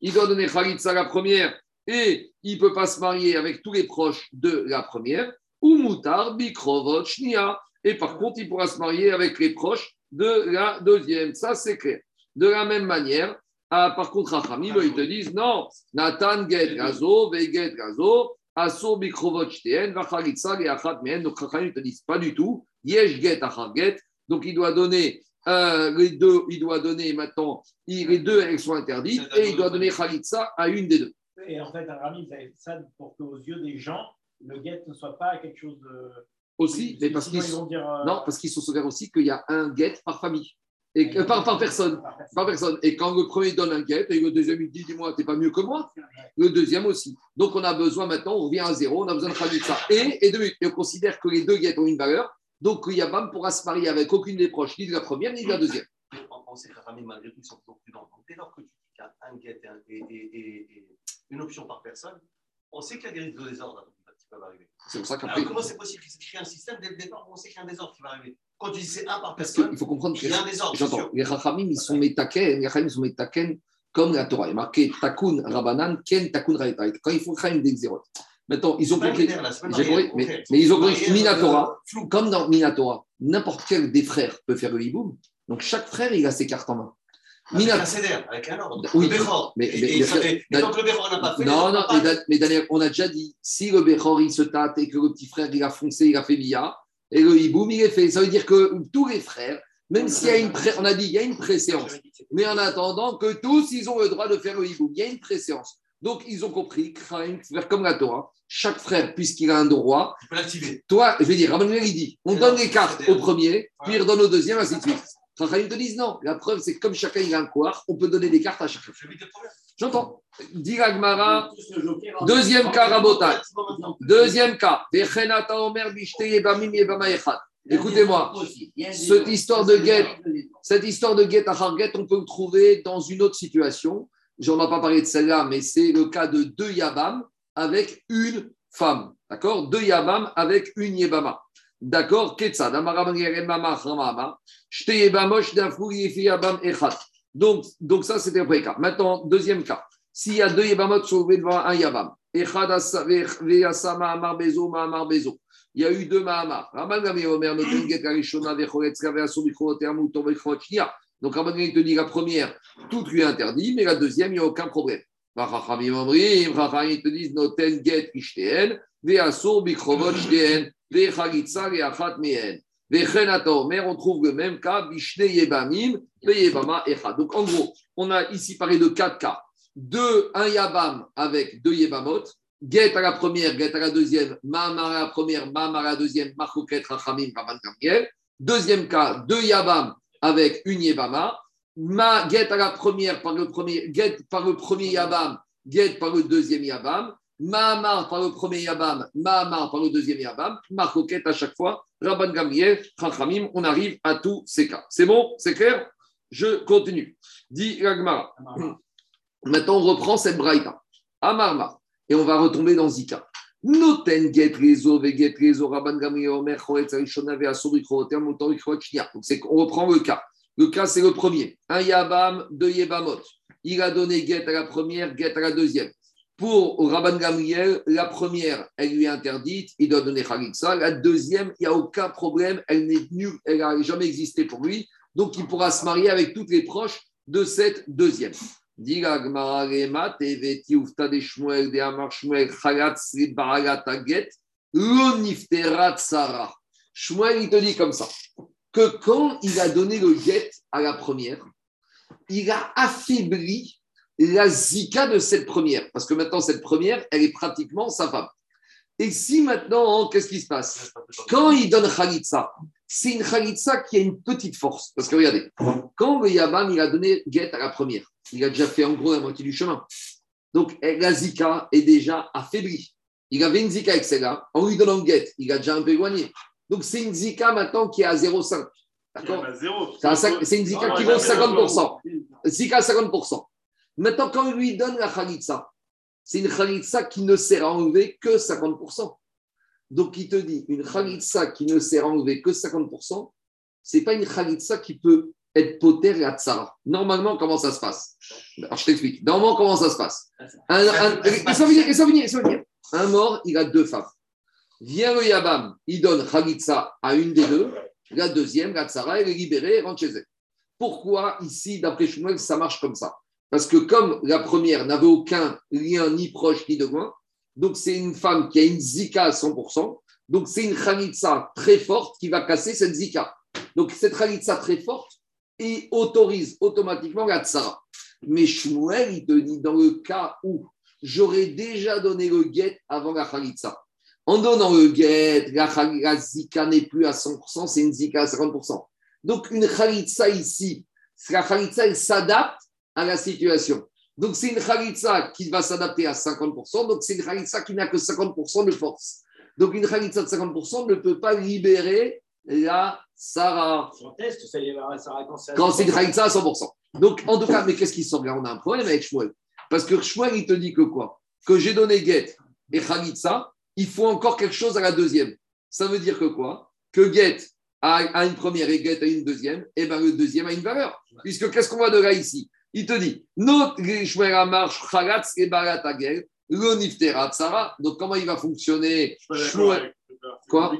Il doit donner Khalitsa la première et il ne peut pas se marier avec tous les proches de la première. Ou Moutar Bikrovot Shnia. Et par contre, il pourra se marier avec les proches de la deuxième. Ça, c'est clair. De la même manière, ah, par contre, Rachamim, ils te disent non, Nathan get gazo, ve get gazo, asur bikrovot shteen, vachalitza le achat mehen. Donc, Rachamim, ils te disent pas du tout. Yesh get achar get. Donc, il doit donner euh, les deux, il doit donner maintenant, il- les deux, elles sont interdites, et il doit donner Khalitsa à une des deux. Et en fait, Rami, vous avez ça pour qu'aux yeux des gens, le guet ne soit pas quelque chose de. Aussi, mais parce qu'ils ils vont dire. euh, non, parce qu'ils sont souverts aussi qu'il y a un guet par famille, et que- par, par personne. par personne. Par personne. Et quand le premier donne un guet, et le deuxième il dit Dis-moi, t'es pas mieux que moi Le deuxième aussi. Donc on a besoin maintenant, on revient à zéro, on a besoin de Khalitsa et, et de Et on considère que les deux guettes ont une valeur. Donc Yabam pourra se marier avec aucune des proches, ni de la première, ni de la deuxième. On sait que Rami, malgré tout, ils sont toujours prudents. Donc, dès lors que tu dis qu'il y a un get et, un- et- et- et- et une option par personne, on sait qu'il y a des risques de désordre peuvent arriver. C'est pour ça qu'après. Comment c'est possible qu'ils créent un système dès le départ où on sait qu'il y a un désordre qui va arriver Quand tu dis c'est un par Parce personne, qu'il faut comprendre que il y a un désordre. J'entends. Les Chachamim, ils sont métaken, les Chachamim sont métaken comme la Torah. Il est marqué Takun Rabanan, Ken Takun Raïtaït. Quand ils font Chaim d'Exerot. Maintenant, ils ont compris. mais, ils ont compris Minatora, comme dans Minatora, n'importe quel des frères peut faire le hiboum. Donc chaque frère, il a ses cartes en main. Avec Mina- un CDR, avec un ordre. Oui, le mais- et- et donc le Bechor n'a pas fait. Non, non, mais, Daniel, on a déjà dit, si le Bechor, il se tâte et que le petit frère, il a foncé, il a fait Bia, et le hiboum, il est fait. Ça veut dire que tous les frères, même s'il y a une pré... on a dit, il y a une préséance. Mais en attendant que tous, ils ont le droit de faire le hiboum. Il y a une préséance. Donc, ils ont compris, faire comme la Torah, chaque frère, puisqu'il a un droit, toi, je vais dire, Rabban il dit, on donne les cartes au premier, puis il redonne au deuxième, ainsi de suite. Chachamim te disent non. La preuve, c'est que comme chacun il a un couard, on peut donner des cartes à chacun. J'entends. Dit Agmara, Deuxième cas, Rabotai. Deuxième cas. Écoutez-moi, cette histoire de guet, cette histoire de guet à on peut le trouver dans une autre situation. J'en ai pas parlé de celle-là, mais c'est le cas de deux Yabam avec une femme. D'accord? Deux Yabam avec une Yebama. D'accord Yabam Echad. Donc, donc ça, c'était le premier cas. Maintenant, deuxième cas. S'il y a deux Yebamot sauvés devant un Yabam, Echad Asa- Mahamar Bezo, Mahamar Bezo. Il y a eu deux Mahamar. Ramal Gamé Omer, Noten Get Karishona, Vechoretz, Kaveaso, Mikro, Termouton, Vechot, Shnia. Donc, Ramal Gamé te dit la première, tout lui est interdit, mais la deuxième, il n'y a aucun problème. Rachamim Omrim, Rachamim te disent Noten Get Ishteen, Veaso, Omer, on trouve le même cas, Bishne Yebamim, Veyebama Echad. Donc, en gros, on a ici parlé de quatre cas. Deux, un Yabam avec deux Yebamot, Get à la première, Get à la deuxième, Mahamar à la première, Mahamar à la deuxième, Marcoquet, Rachamim, Rabban Gamriel. Deuxième cas, deux Yabam avec une Yebama. Ma Get à la première par le premier, Get par le premier Yabam, Get par le deuxième Yabam. Mahamar par le premier Yabam, Mahamar par le deuxième Yabam. Marcoquet à chaque fois, Rabban Gamriel, Rachamim, on arrive à tous ces cas. C'est bon? C'est clair? Je continue. Dit Ragmara. Maintenant, on reprend cette braïta. Amarma. Et on va retomber dans Zika. Noten get rezo ve get rezo rabban gamriel omer choretz arishona ve asur ikroter mutor ikrot shnia. Donc, c'est qu'on reprend le cas. Le cas, c'est le premier. Un yabam, deux yebamot. Il a donné get à la première, get à la deuxième. Pour Rabban Gamriel, la première, elle lui est interdite, il doit donner Khalitsa. La deuxième, il n'y a aucun problème, elle n'est nulle, elle n'a jamais existé pour lui. Donc, il pourra se marier avec toutes les proches de cette deuxième. Shmuel, il te dit comme ça, que quand il a donné le get à la première, il a affaibli la zika de cette première. Parce que maintenant, cette première, elle est pratiquement sa femme. Et si maintenant, qu'est-ce qui se passe? Quand il donne Khalitsa, c'est une Khalitsa qui a une petite force. Parce que regardez, quand le Yabam, il a donné get à la première, il a déjà fait en gros la moitié du chemin. Donc, la zika est déjà affaiblie. Il avait une zika avec celle-là. En lui donnant get, il a déjà un peu éloigné. Donc, c'est une zika maintenant qui est à 0,5. D'accord? C'est une zika qui vaut 50%. Zika à 50%. Maintenant, quand on lui donne la khalitsa, c'est une khalitsa qui ne sert à enlever que 50%. Donc, il te dit, une khalitsa qui ne sert à enlever que 50%, c'est pas une khalitsa qui peut être poter et atzara. Normalement, comment ça se passe? Alors, je t'explique. Normalement, comment ça se passe? Un, un, mort, il a deux femmes. Vient le Yabam, il donne khalitsa à une des deux. La deuxième, la tsara, elle est libérée, elle rentre chez elle. Pourquoi ici, d'après Shmuel, ça marche comme ça? Parce que comme la première n'avait aucun lien ni proche ni de loin, donc c'est une femme qui a une zika à 100%, donc c'est une khalitsa très forte qui va casser cette zika. Donc cette khalitsa très forte et autorise automatiquement la tsara. Mais Shmuel, il te dit dans le cas où j'aurais déjà donné le guet avant la khalitsa. En donnant le guet, la, zika n'est plus à 100%, c'est une zika à 50%. Donc une khalitsa ici, la khalitsa, elle s'adapte à la situation. Donc c'est une khalitsa qui va s'adapter à 50%, donc c'est une khalitsa qui n'a que 50% de force. Donc une khalitsa de 50% ne peut pas libérer la Sarah ça y est, quand c'est une khalitsa à 100%. Donc en tout cas, mais qu'est-ce qui semble là On a un problème avec Shmuel. Parce que Shmuel, il te dit que quoi? Que j'ai donné Get et khalitsa, il faut encore quelque chose à la deuxième. Ça veut dire que quoi? Que Get a, a une première et Get a une deuxième, et bien le deuxième a une valeur. Puisque qu'est-ce qu'on voit de là ici? Il te dit, notre Amar, Chalatz et Barat Agel, le Nifterat Sarah. Donc comment il va fonctionner Quoi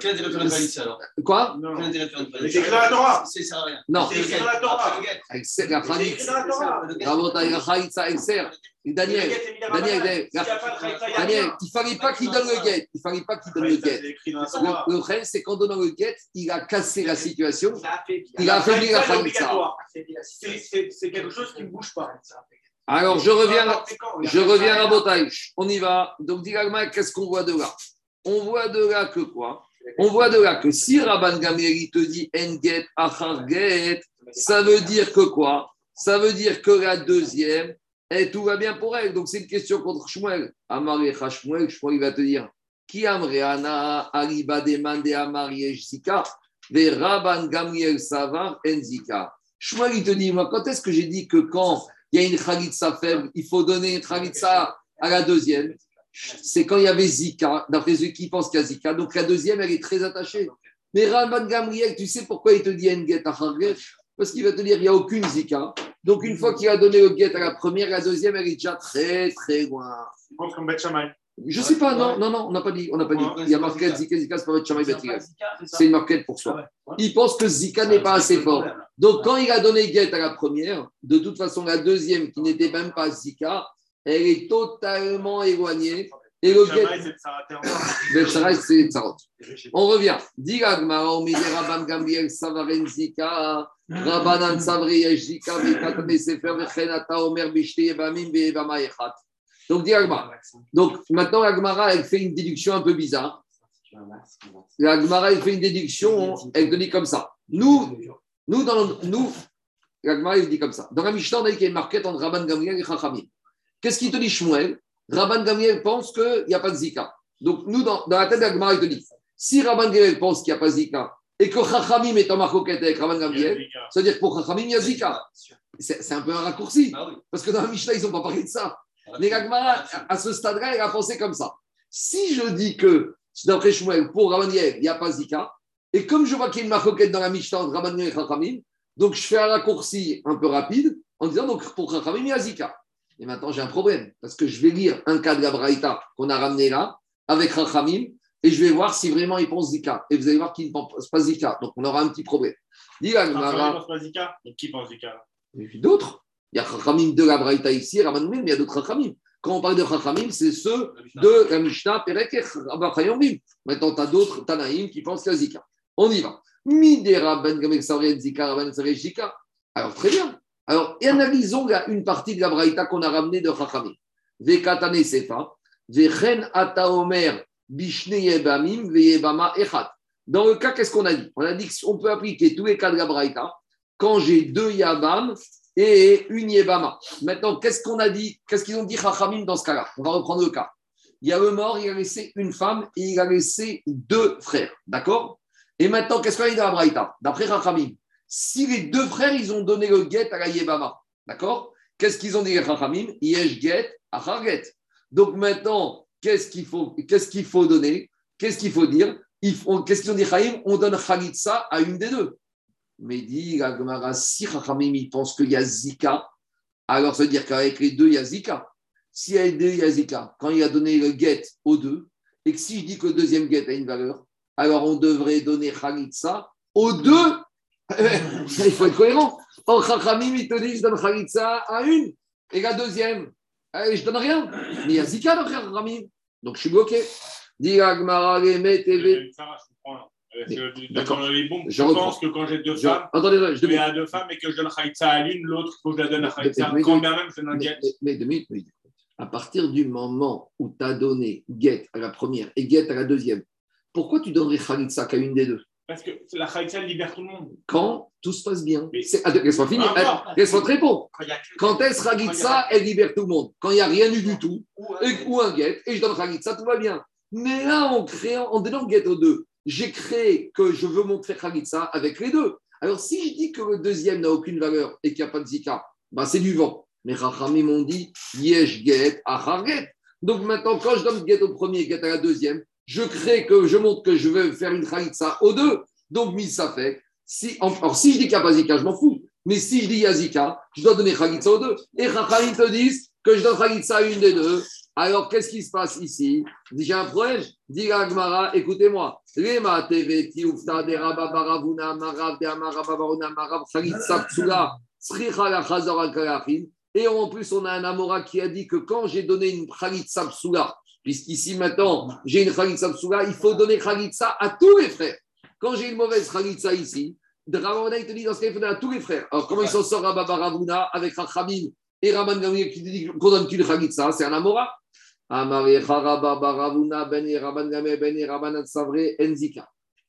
Quel intérêt de faire une valise alors Quoi Quel intérêt de faire une valise C'est écrit dans la Torah. C'est ça, rien. Non, C'est écrit dans la Torah. C'est écrit khalitsa. dans la Torah. Rabotai, la khalitsa, elle sert. Et Daniel, Daniel, Daniel, Daniel, il ne fallait pas qu'il donne le guet. Il ne fallait pas qu'il donne le guet. Le, problème, c'est qu'en donnant le guet, il a cassé la situation. Ça a fait bien. Il a affaibli la obligatoire. C'est quelque chose qui ne bouge pas. Alors, je reviens, je reviens à Botaï. On y va. Donc, Diagma, qu'est-ce qu'on voit de là? On voit de là que quoi? On voit de là que si Rabban Gamliel te dit Enget, Acharget, ça veut dire que quoi? Ça veut dire que la deuxième, et tout va bien pour elle. Donc c'est une question contre Shmuel. Amari Shmuel, Shmuel il va te dire Qui amreana ariba demande Amari Zika, ve Rabban Gamliel Savar Enzika. Shmuel il te dit Moi, quand est-ce que j'ai dit que quand il y a une Khalitsa faible, il faut donner une Khalitsa à la deuxième? C'est quand il y avait Zika, d'après ceux qui pensent qu'il y a Zika. Donc la deuxième, elle est très attachée. Mais Rabban Gamriel, tu sais pourquoi il te dit Enget Acharget Parce qu'il va te dire qu'il n'y a aucune Zika. Donc une fois qu'il a donné le get à la première, la deuxième, elle est déjà très très loin. Je pense comme. Je sais pas, non, non, non, on n'a pas dit. On n'a pas dit. Il y a marqué Zika, Zika, c'est pas Bethilel. C'est une marquette pour soi. Il pense que Zika n'est pas assez fort. Donc quand il a donné get à la première, de toute façon, la deuxième, qui n'était même pas Zika, elle est totalement éloignée. Et le c'est. On revient. Dis Agmara, Rabban Gamriel, Savaren Zika, Rabbanan Savri, Zika, Vikatane Sefer, Vechenata, Omer, Bishte, Yevamim, Veyevama, Echat. Donc, dis Agmara. Donc, maintenant, Agmara, elle fait une déduction un peu bizarre. La Gemara, elle fait une déduction, elle te dit comme ça. Nous, nous, dans nous, la Gemara, elle dit comme ça. Dans la Mishnah, on a dit qu'il y a une marquette entre Rabban Gamriel et Chachamim. Qu'est-ce qu'il te dit, Shmuel? Rabban Gamriel pense qu'il n'y a pas de Zika. Donc, nous, dans, dans la tête de la Gemara, il te dit si Rabban Gamriel pense qu'il n'y a pas de Zika et que Chachamim est en marcoquette avec Rabban Gamriel, ça veut dire que pour Chachamim, il y a Zika. C'est un peu un raccourci. Ah oui. Parce que dans la Mishnah, ils n'ont pas parlé de ça. Mais la Gemara, à ce stade-là, elle a pensé comme ça. Si je dis que, d'après Shmuel, pour Rabban Gamriel, il n'y a pas Zika, et comme je vois qu'il y a une marcoquette dans la Mishnah entre Rabban Gamriel et Chachamim, donc je fais un raccourci un peu rapide en disant donc pour Chachamim, il y a Zika. Et maintenant, j'ai un problème, parce que je vais lire un cas de la Braïta qu'on a ramené là, avec Chachamim, et je vais voir si vraiment il pense Zika. Et vous allez voir qu'il ne pense pas Zika. Donc, on aura un petit problème. Dis pense pas Zika, donc qui pense Zika et puis d'autres. Il y a Chachamim de la Braïta ici, Ramanumin, mais il y a d'autres Chachamim. Quand on parle de Chachamim, c'est ceux de la Mishnah, Perek et Chayomim. Maintenant, tu as d'autres Tanaïm qui pensent qu'il y a Zika. On y va. Midera Ben Zika, Rabban Savre Zika. Alors, très bien. Alors, analysons une partie de la Braïta qu'on a ramenée de Chachamim. Vekatane Sefa, Vechen Ata Omer, Bishne Yebamim, Veyebama Echat. Dans le cas, qu'est-ce qu'on a dit? On a dit qu'on peut appliquer tous les cas de la Braïta quand j'ai deux Yabam et une Yebama. Maintenant, qu'est-ce qu'on a dit? Qu'est-ce qu'ils ont dit Chachamim dans ce cas-là? On va reprendre le cas. Il y a le mort, il a laissé une femme et il a laissé deux frères. D'accord? Et maintenant, qu'est-ce qu'on a dit dans la Braïta? D'après Chachamim, si les deux frères, ils ont donné le guet à la Yebama, d'accord? Qu'est-ce qu'ils ont dit les Chachamim? Yesh get, achar get. Donc maintenant, qu'est-ce qu'il faut, qu'est-ce qu'il faut donner? Qu'est-ce qu'il faut dire? Qu'est-ce qu'ils ont dit Chaim On donne Khalitsa à une des deux. Mais dit la Gemara, si Chachamim pense qu'il y a Zika, alors ça veut dire qu'avec les deux, il y a Zika. Si y a deux, il y a Zika. Quand il a donné le get aux deux, et que si je dis que le deuxième get a une valeur, alors on devrait donner Khalitsa aux deux. il faut être cohérent. Or, Chachamim, il te dit, je donne Khalitsa à une, et la deuxième, eh, je donne rien. Mais il y a Zika dans Chachamim. Donc je suis bloqué. Dis. Euh, Mais- c'est- d'accord. Je pense que quand j'ai deux Je- femmes, Attendez, je mets à deux femmes et que je donne Khaïtsa à l'une, l'autre, il faut que je la donne à mais- Quand bien même, je donne get. mais- mais deux minutes, mais à partir du moment où tu as donné get à la première et get à la deuxième, pourquoi tu donnerais Khalitsa qu'à une des deux? Parce que la Khaïtsa elle libère tout le monde. Quand tout se passe bien. Laisse-moi finir. Importe. Eh, Laisse-moi te répondre. Quand il y a que- Quand est-ce Khalitsa, elle libère tout le monde? Quand il n'y a rien eu du tout, Ou un- et- ou un get, et je donne Khalitsa, tout va bien. Mais là, en créant, en donnant get aux deux, j'ai créé que je veux montrer Khalitsa avec les deux. Alors, si je dis que le deuxième n'a aucune valeur et qu'il n'y a pas de zika, bah, c'est du vent. Mais Rachamim m'ont dit yesh get, achar get. Donc maintenant, quand je donne get au premier, get à la deuxième, je crée que je montre que je veux faire une Khalitsa aux deux. Donc, mis ça fait. Si, alors, si je dis qu'il n'y a pas zika, je m'en fous. Mais si je dis Yazika, je dois donner Khalitsa aux deux. Et Chachamim te disent que je donne Khalitsa à une des deux. Alors, qu'est-ce qui se passe ici? J'ai un problème. Dis la Gemara, écoutez-moi. Et en plus, on a un Amora qui a dit que quand j'ai donné une Khalitsa psula, puisqu'ici maintenant j'ai une Khalitsa psula, il faut donner Khalitsa à tous les frères. Quand j'ai une mauvaise Khalitsa ici, Dravona, il te dit dans ce cas, il faut donner à tous les frères. Alors, comment il s'en sort Rabba Baravuna avec Rachamim et Raman Gamliel qui te dit qu'on donne qu'une Khalitsa C'est un Amora. Ben Ben.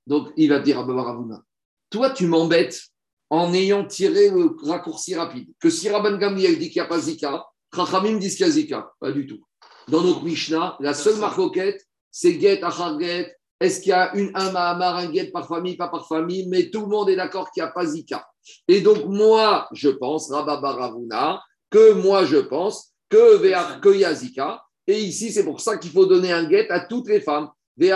Donc, il va dire à Baba Ravuna, toi, tu m'embêtes en ayant tiré le raccourci rapide. Que si Rabban Gamliel dit qu'il n'y a pas Zika, Chachamim dit qu'il y a Zika. Pas du tout. Dans notre Mishnah, la seule marcoquette, c'est Get, Achar Get. Est-ce qu'il y a une, un Mahamar, un Get par famille, pas par famille, mais tout le monde est d'accord qu'il n'y a pas Zika. Et donc, moi, je pense, Rabba Baravuna, que moi, je pense que Ve'ach- y a Zika. Et ici, c'est pour ça qu'il faut donner un Get à toutes les femmes. Et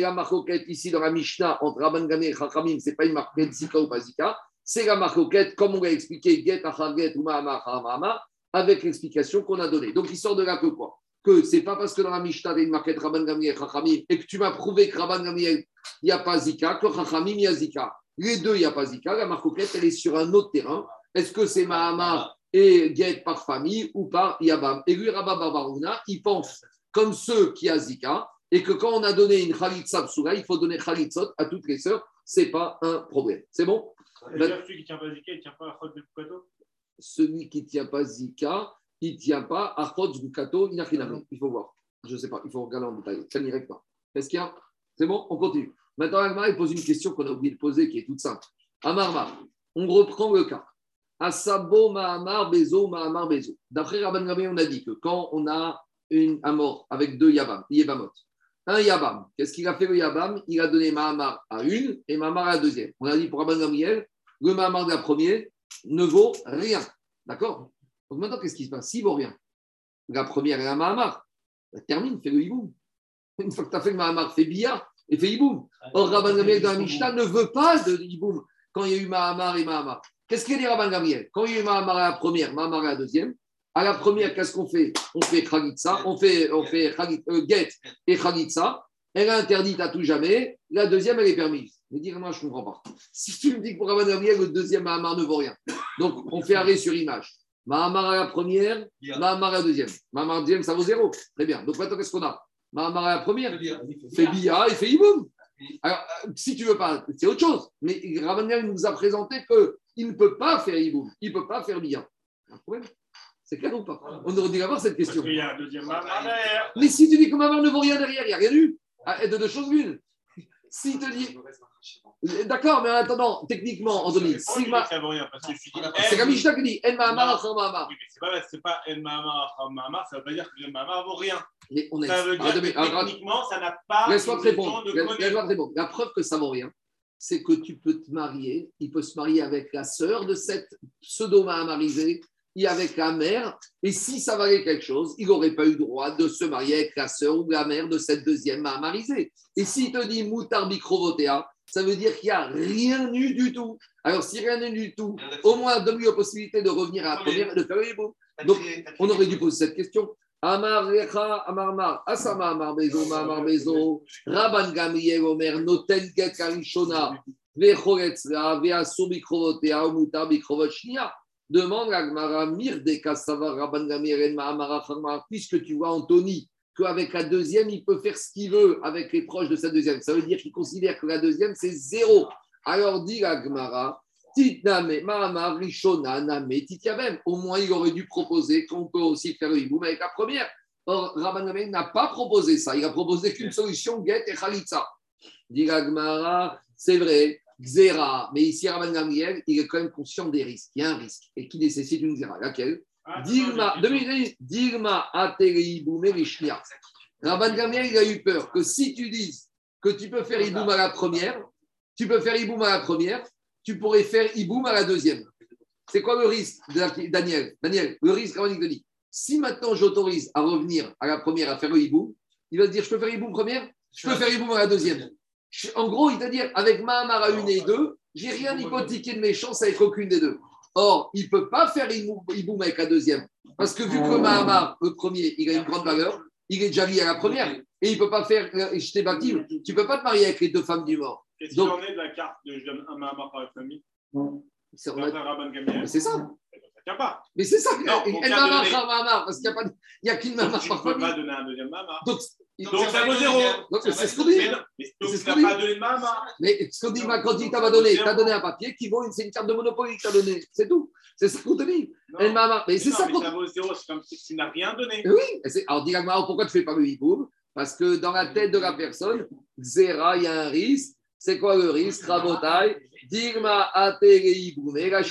la marcoquette ici dans la Mishnah entre Rabban Gamliel et Chachamim, ce n'est pas une marcoquette Zika ou pas Zika. C'est la marcoquette, comme on l'a expliqué, Get, Achar Get, ou Mahamar, Achar Mahamar, avec l'explication qu'on a donnée. Donc, il sort de là que quoi? Que c'est pas parce que dans la Mishnah, tu as une marquette Rabban Gamliel Chachamim, et que tu m'as prouvé que Rabban Gamliel, il n'y a pas Zika, que Chachamim, il y a Zika. Les deux, il n'y a pas Zika. La marcoquette, elle est sur un autre terrain. Est-ce que c'est Mahamar et Get par famille ou par Yabam? Et lui, Rabba Barbarouna, il pense comme ceux qui a Zika, et que quand on a donné une Khalitsa Psoula, il faut donner Khalitsot à toutes les sœurs. C'est pas un problème. C'est bon? C'est-à-dire celui qui ne tient pas Zika, il ne tient pas la faute de Pukato celui qui ne tient pas Zika, il ne tient pas Achot Bukato, Inachiname. Il faut voir. Je ne sais pas, il faut regarder en détail. Ça n'irait pas. Est-ce qu'il y a C'est bon? On continue. Maintenant, Agmar, il pose une question qu'on a oublié de poser qui est toute simple. Amarmar, on reprend le cas. Asabo Mahamar Bezo Mahamar Bezo. D'après Rabban Gamé, on a dit que quand on a une, un mort avec deux Yabam, Yabamot, un Yabam, qu'est-ce qu'il a fait le Yabam? Il a donné Mahamar à une et Mahamar à la deuxième. On a dit pour Rabban Gamriel, le Mahamar de la première ne vaut rien. D'accord? Donc maintenant, qu'est-ce qui se passe? S'il vaut rien, la première est un Mahamar. Termine, fais le hiboum. Une fois que tu as fait le Mahamar, fais Bia et fais hiboum. Or, Rabban Gamriel dans la Mishnah ne veut pas de hiboum quand il y a eu Mahamar et Mahamar. Qu'est-ce qu'il dit Rabban Gamriel? Quand il y a eu Mahamar à la première, Mahamar à la deuxième, à la première, qu'est-ce qu'on fait? On fait Khagitsa, on fait, on fait euh, Get et Khagitsa. Elle est interdite à tout jamais. La deuxième, elle est permise. Mais dis-moi, je ne comprends pas. Si tu me dis que pour Rabban le deuxième Mahamar ne vaut rien. Donc, on fait arrêt sur image. Mahamar à la première, Mahamar à la deuxième. Mahamar à la deuxième, ça vaut zéro. Très bien. Donc, maintenant, qu'est-ce qu'on a? Mahamar à la première, fait Bia et fait Iboum. Alors, euh, si tu veux pas, c'est autre chose. Mais Gamliel nous a présenté qu'il ne peut pas faire Iboum. Il ne peut pas faire Bia. Un problème C'est clair ou pas On aurait dû avoir cette Parce question. qu'il y a un deuxième Mahamar derrière. Mais si tu dis que Mahamar ne vaut rien derrière, il n'y a rien eu. Ah, et De deux choses l'une. Si te dit. D'accord, mais en attendant, techniquement, Anthony, si pas ma- c'est comme Mishnah qui dit En Mahamar. Oui, mais c'est pas, c'est pas El Mahamar, Mahamar, ça veut pas dire que le Mahamar vaut rien. Mais on est. Ça veut dire que techniquement, ça n'a pas Laisse-moi te répondre. Laisse-moi te. La preuve que ça vaut rien, c'est que tu peux te marier. Il peut se marier avec la sœur de cette pseudo-mahamarisée avec la mère. Et si ça valait quelque chose, il n'aurait pas eu droit de se marier avec la sœur ou la mère de cette deuxième mahamarisée. Et s'il te dit moutar bikrovotea, ça veut dire qu'il n'y a rien eu du tout. Alors, si rien n'est du tout, au moins donne-lui la possibilité de revenir à la première et de faire le hibou. Donc, On aurait dû poser cette question. Amar Recha, Amar Mar, Asama Amar Bezo, Amar Bezo, Rabban Gamriel Omer, Noten Get Karishona, Vechoretzra, Veaso Mikrovotea, Muta Mikrovot Shnia. Demande à Gmara Mirde Kassava Rabban Gamriel Mahamar Achamar, puisque tu vois Anthony, qu'avec la deuxième, il peut faire ce qu'il veut avec les proches de sa deuxième. Ça veut dire qu'il considère que la deuxième, c'est zéro. Alors dit la Gmara. Au moins, il aurait dû proposer qu'on peut aussi faire le hiboum avec la première. Or, Rabban n'a pas proposé ça. Il a proposé qu'une solution, Get et Khalitsa. Dit c'est vrai, Xera. Mais ici, Rabban Gamliel, il est quand même conscient des risques. Il y a un risque et qui nécessite une Xera? Laquelle? Ah, Dilma, Dilma. Rabban Gamliel, il a eu peur que si tu dises que tu peux faire Hiboum à la première, tu peux faire Hiboum à la première, tu pourrais faire Hiboum à la deuxième. C'est quoi le risque, Daniel? Daniel, le risque, Rabban te dit, si maintenant j'autorise à revenir à la première à faire le Hiboum, il va te dire, je peux faire Hiboum première, je peux faire Hiboum à la deuxième. En gros, il va te dire, avec Mahamar à une et deux, j'ai rien hypothéqué de mes chances avec aucune des deux. Or, il ne peut pas faire Hiboum avec la deuxième. Parce que vu que Mahamar, le premier, il a une grande valeur, il est déjà lié à la première. Et il ne peut pas faire, euh, je t'ai bâti, tu ne peux pas te marier avec les deux femmes du mort. Qu'est-ce qu'il en est de la carte de je donne un Mahamar par la famille? C'est D'après Rabban Gamliel Mais c'est ça. Pas. Mais c'est ça. Non, Elle donner- Mahamar, parce qu'il n'y a, a qu'une Tu par ne peux pas donner un deuxième Mahamar. Donc, Donc ça vaut zéro. donc, c'est ce qu'on dit. Donc tu qu'on n'as dit. pas donné. Mais ce qu'on dit, quand il t'a donné, t'as donné un papier qui vaut une, c'est une carte de Monopoly que t'as donné. C'est tout. C'est ça qu'on te dit. Elle Mahamar. Mais c'est ça qu'on ça vaut zéro, c'est comme si tu n'as rien donné. Oui, alors dis Gagmara, pourquoi tu fais pas le hiboum Parce que dans la tête de la personne, Zera, il y a un risque. C'est quoi le risque Rabotai, Digma Atere Iboum, et la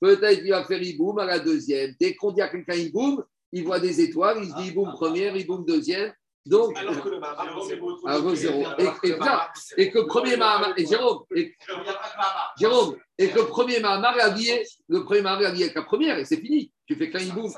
peut-être qu'il va faire Iboum à la deuxième. Dès qu'on dit à quelqu'un Iboum, il voit des étoiles, il se dit Iboum première, Iboum deuxième. Donc, Alors que le Mahamar, c'est beau. alors, zéro. Et, et, ça, et que le premier Mahamar, et Jérôme, et, Jérôme, et que le premier Mahamar est habillé, le premier Mahamar est habillé avec la première, et c'est fini. Tu fais qu'un Iboum.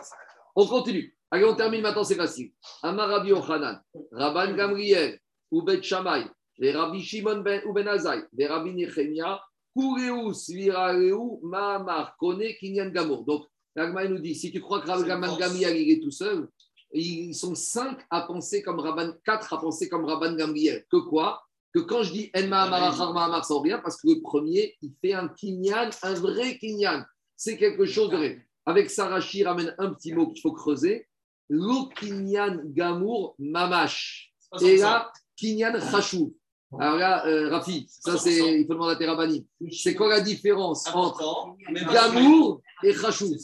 On continue. Allez, on termine maintenant, c'est facile. Amar Rabbi Yochanan, Rabban Gamriel, ou Bet Shammai, les Rabbi Shimon ben, ou Ben Azai, les Rabbi Nechemia, Kureu, Svirareu, Mahamar, Kone, Kinyan Gamour. Donc, l'Agma nous dit, si tu crois que Rabban Gamriel, il est tout seul, ils sont cinq à penser comme Rabban, quatre à penser comme Rabban Gamriel. Que quoi? Que quand je dis En Mahamar, Mahamar, ça revient parce que le premier, il fait un Kinyan, un vrai Kinyan. C'est quelque chose de vrai. Avec Sarachi, ramène un petit mot qu'il faut creuser. Lo Kinyan Gamour Mamash. Et là, Kinyan Chashou. Alors là, euh, Rafi, ça c'est, il faut demander à Terabani. C'est quoi la différence entre Important, Gamour et Chashou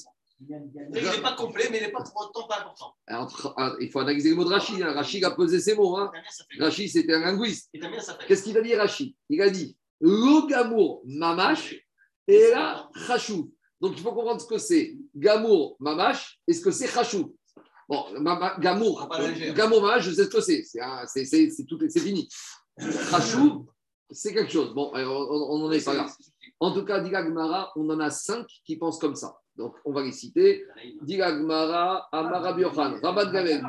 Il n'est pas complet, mais il n'est pas pour autant pas important. Ah, Il faut analyser le mot de Rachid. hein. Rachid a pesé ses mots. Hein. Rachid, c'était un linguiste. Qu'est-ce qu'il a dit, Rachid? Il a dit Lo Gamour Mamash et là, Chashou. Donc il faut comprendre ce que c'est Gamour Mamash et ce que c'est Chashou. Bon, Gamour, le légère. Gamour Mamash, je sais ce que c'est. C'est fini. Chashou, c'est quelque chose. Bon, on n'en est pas là. En tout cas, dit Gmara, on en a cinq qui pensent comme ça. Donc, on va les citer. Dit Gmara, Amara Biochan, Rabban Gamel.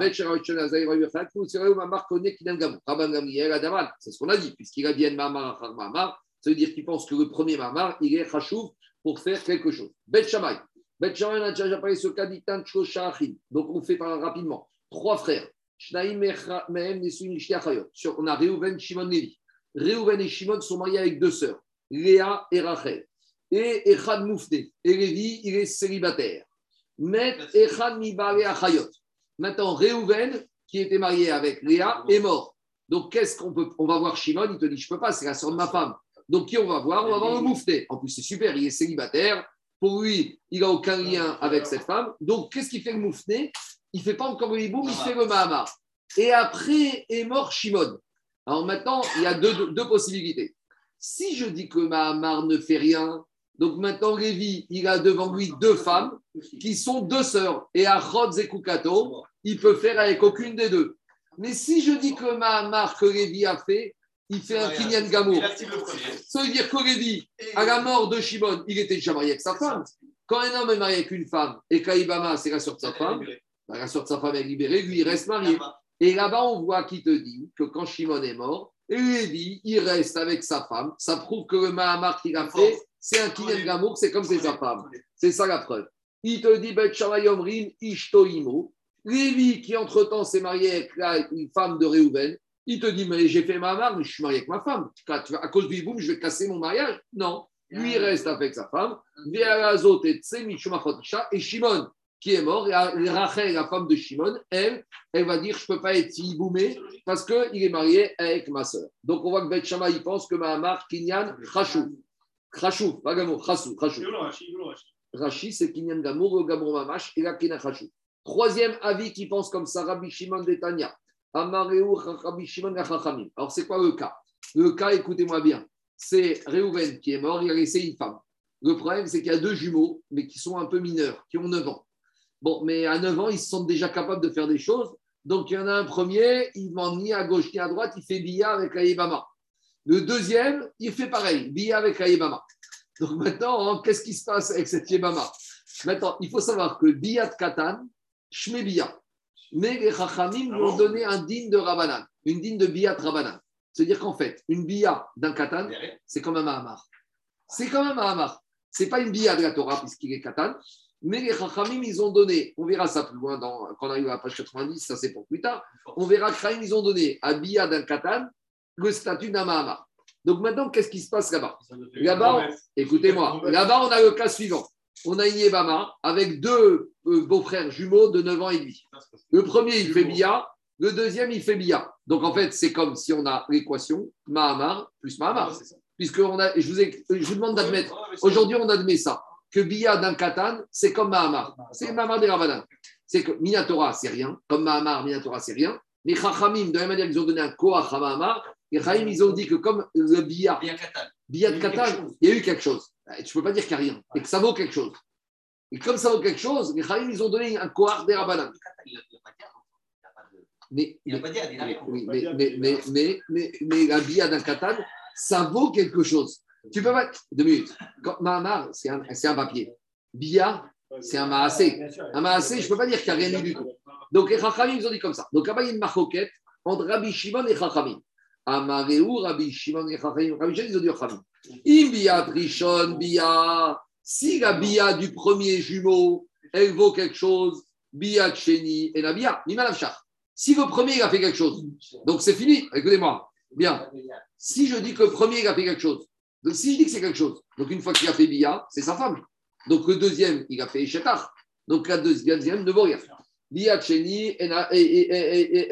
Rabban. C'est ce qu'on a dit, puisqu'il a dit Mamar, Mamar. Ça veut dire qu'il pense que le premier Mamar, il est Chashouv pour faire quelque chose. Bet Shamay. Bet on a déjà parlé sur Kaditan. Donc, on fait rapidement. Trois frères. On a Reuven, Shimon, Levi. Reuven et Shimon sont mariés avec deux sœurs, Léa et Rachel. Et Echad Moufné. Et Lévi, il est célibataire. Met Echad Mibale Achayot. Maintenant, Reuven, qui était marié avec Léa, est mort. Donc, qu'est-ce qu'on peut. On va voir Shimon, il te dit Je peux pas, c'est la sœur de ma femme. Donc, qui on va voir? On va voir le Moufné. En plus, c'est super, il est célibataire. Pour lui, il n'a aucun lien avec cette femme. Donc, qu'est-ce qu'il fait le Moufné Il ne fait pas encore le hiboum, il fait le Mahamar. Et après est mort Shimon. Alors maintenant, il y a deux, deux- deux possibilités. Si je dis que Mahamar ne fait rien, donc maintenant Lévi, il a devant lui deux femmes qui sont deux sœurs. Et Achod et Kukato, il peut faire avec aucune des deux. Mais si je dis que Mahamar, que Lévi a fait, il fait un Kinyan Gamour. Ça veut dire que Lévi, à la mort de Shimon, il était déjà marié avec sa femme. Quand un homme est marié avec une femme et qu'Aïbama, c'est la sœur de sa femme, la sœur de sa femme est libérée, lui, il reste marié. Et là-bas, on voit qui te dit que quand Shimon est mort, Lévi, il reste avec sa femme. Ça prouve que le Mahamar qu'il a fait, c'est un Kinyan Gamour, c'est comme c'est sa femme. C'est ça la preuve. Il te dit, Bet Shammai Omrim, Ishto Imo. Lévi, qui entre-temps s'est marié avec la- une femme de Réhouven, il te dit, mais j'ai fait ma marque, mais je suis marié avec ma femme. À cause du boum, je vais casser mon mariage Non. Lui, il reste avec sa femme. Et Shimon, qui est mort, et Rachel, la femme de Shimon, elle, elle va dire, je ne peux pas être iboumé parce qu'il est marié avec ma sœur. Donc, on voit que Bet Shammai, il pense que Mahamar, Kinyan, Chachou. Chachou, pas Gamour, Chachou. Rashi, c'est Kinyan Gamour, Gamour Mamash et la Kina Chachou. Troisième avis qui pense comme ça, Rabbi Shimon Detania. Amareu Rabbi Shimon Gachachamim. Alors, c'est quoi le cas? Le cas, écoutez-moi bien, c'est Réhouven qui est mort, il a laissé une femme. Le problème, c'est qu'il y a deux jumeaux, mais qui sont un peu mineurs, qui ont 9 ans. Bon, mais à 9 ans, ils sentent déjà capables de faire des choses. Donc, il y en a un premier, il demande ni à gauche ni à droite, il fait Bia avec Aïbama. Le deuxième, il fait pareil, Bia avec Aïbama. Donc maintenant, hein, qu'est-ce qui se passe avec cette Yébama Maintenant, il faut savoir que Bia de Katan, Shme Bia. Mais les Chachamim lui ont donné un digne de Rabanan, une digne de Bia de Rabanan. C'est-à-dire qu'en fait, une Bia d'un Katan, c'est comme un Mahamar. C'est comme un Mahamar. C'est pas une Bia de la Torah, puisqu'il est Katan. Mais les Chachamim, ils ont donné, on verra ça plus loin dans, quand on arrive à la page 90, ça c'est pour plus tard. On verra que ils ont donné à Bia d'un Katan le statut d'un Mahamar. Donc maintenant, qu'est-ce qui se passe là-bas? Là-bas, écoutez-moi, là-bas, on a le cas suivant. On a une Yébama avec deux euh, beaux-frères jumeaux de 9 ans et demi. Le premier, il fait Bia. Le deuxième, il fait Bia. Donc en fait, c'est comme si on a l'équation Mahamar plus Mahamar. Puisque on a, je, vous ai- je vous demande d'admettre, aujourd'hui, on admet ça, que Bia d'un Katan, c'est comme Mahamar. C'est Mahamar des Ravanan. C'est que Minatora, c'est rien. Comme Mahamar, Minatora, c'est rien. Les Chachamim, de la même manière qu'ils ont donné un Koach à Mahamar, les Chachamim, ils ont dit que comme le Bia. Bia de Katan, il y a eu quelque chose. Tu ne peux pas dire qu'il n'y a rien, et que ça vaut quelque chose. Et comme ça vaut quelque chose, les Chachamim, ils ont donné un Koach des de- Mais, il n'a pas dit, il a mais, oui, mais, mais, mais, mais, mais, mais la Bia d'un Katan, ça vaut quelque chose. Tu peux pas. Deux minutes. Mahamar, c'est un, un papier. Bia, c'est un Maasé. Un Maasé, je ne peux pas dire qu'il n'y a rien eu du tout. Donc les Chachamim, ils ont dit comme ça. Donc là-bas, il y a une marcoquette entre Rabbi Shimon et Chachamim. Amareu, Rabbi Shimon et Chachamim? Rabbi Shimon, ils ont dit Chachamim. Im Bia Trishon, Bia. Si la Bia du premier jumeau, elle vaut quelque chose, Bia Tcheni et la Bia, Mimalafchar. Si le premier, il a fait quelque chose, donc c'est fini, écoutez-moi. Bien. Si je dis que le premier, il a fait quelque chose, donc si je dis que c'est quelque chose, donc une fois qu'il a fait Bia, c'est sa femme. Donc le deuxième, il a fait Shetar. Donc la deuxième ne vaut rien. Bia Tcheni et, Na- et,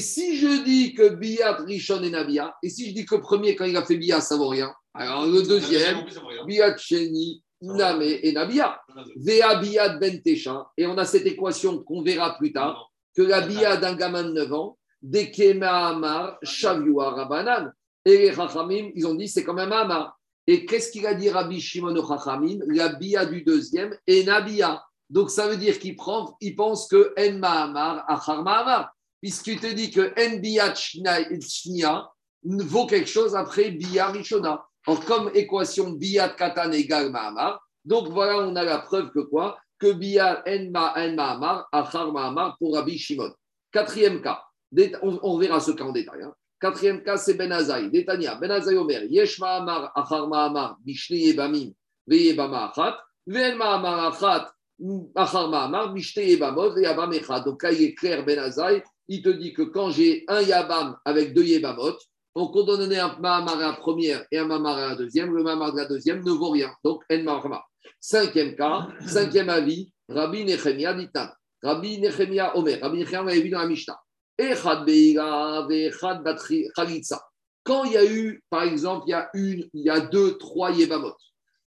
si je dis que Bia Rishon et Nabia, et si je dis que le premier, quand il a fait Bia, ça vaut rien, alors le deuxième, Bia Tcheni, Name et Nabia. Vea Bia Ben Tesha. Et on a cette équation qu'on verra plus tard, que la Bia d'un gamin de 9 ans, Dekema Amar, Shavua Rabanan. Et les Chachamim, ils ont dit c'est comme un Amar. Et qu'est-ce qu'il a dit Rabbi Shimon au Chachamim? La Bia du deuxième et Nabia. Donc ça veut dire qu'il prend, il pense que En Mahamar, Achar Mahamar. Puisqu'il te dit que En Bia vaut quelque chose après Bia Rishona. Or, comme équation Bia Katan égale Mahamar, donc voilà, on a la preuve que quoi? Que Bia En Ma- En Mahamar, Achar Mahamar pour Rabbi Shimon. Quatrième cas, on verra ce cas en détail. hein. Quatrième cas, c'est Ben Azaï. Détania, Ben Azaï Omer, Yesh Mahamar, Achar Mahamar, Mishne Yebamim, Veyebama Achat, Ven Mahamar Achat, Achar Mahamar, Mishne Yebamot, Veyabam Echad. Donc là, il est clair, Ben Azaï, il te dit que quand j'ai un Yabam avec deux Yebamot, on donne un Mahamar à la première et un Mahamar à la deuxième, le Mahamar de la deuxième ne vaut rien. Donc, En Mahamar. Cinquième cas, cinquième avis, Rabbi Nechemia Ditan. Rabbi Nechemia Omer. Rabbi Nechemia, on vu dans la Mishnah. Quand il y a eu, par exemple, il y a une, il y a deux, trois Yebamot,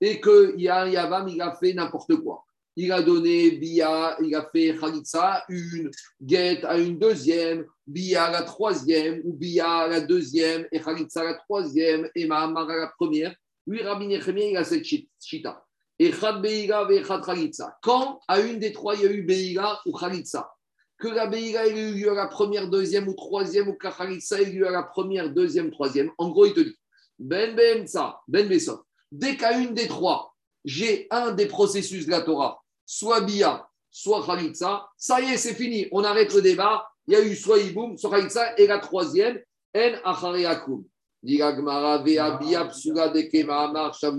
et qu'il y a un Yavam, il a fait n'importe quoi. Il a donné Bia, il a fait Khalitsa, une, Get à une deuxième, Bia à la troisième, ou Bia à la deuxième, et Khalitsa à la troisième, et Mahamar à la première. Lui, Rabbi Nechemia, il a cette chi- chita. Echad Beira, Echad Khalitsa. Quand à une des trois, il y a eu Beira ou Khalitsa, que la Beira ait eu lieu à la première, deuxième ou troisième, ou Khalitsa ait eu lieu à la première, deuxième, troisième, en gros, il te dit Ben Benza, Ben Besot. Dès qu'à une des trois, j'ai un des processus de la Torah, soit Bia, soit Khalitsa, ça y est, c'est fini, on arrête le débat. Il y a eu soit Iboum, soit Khalitsa, et la troisième, En Achareakum.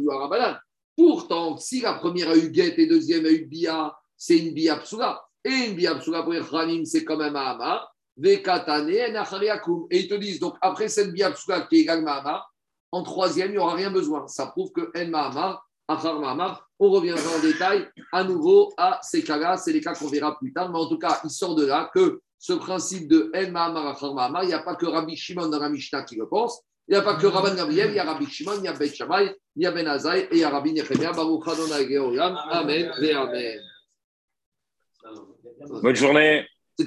Arabanan. Pourtant, si la première a eu Get et deuxième a eu Bia, c'est une Bia Psula. Et une Bia Psula pour Khanim, c'est comme un Mahamar. Vekatane, En Achareakum. Et ils te disent, donc après cette Bia Psula qui est égal Mahamar, en troisième, il n'y aura rien besoin. Ça prouve que En Mahamar, Achar Mahamar, on reviendra en détail à nouveau à ces cas-là. C'est les cas qu'on verra plus tard. Mais en tout cas, il sort de là que ce principe de En Mahamar, Achar Mahamar, il n'y a pas que Rabbi Shimon dans la Mishnah qui le pense. Il n'y a pas que Rabban Gabriel, il y a Rabbi Shimon, il y a Ben Shammai, il y a Ben Azaï et il y a Rabbi Nechemia. Baruch Adonai Geolam. Amen. et Amen. Bonne journée.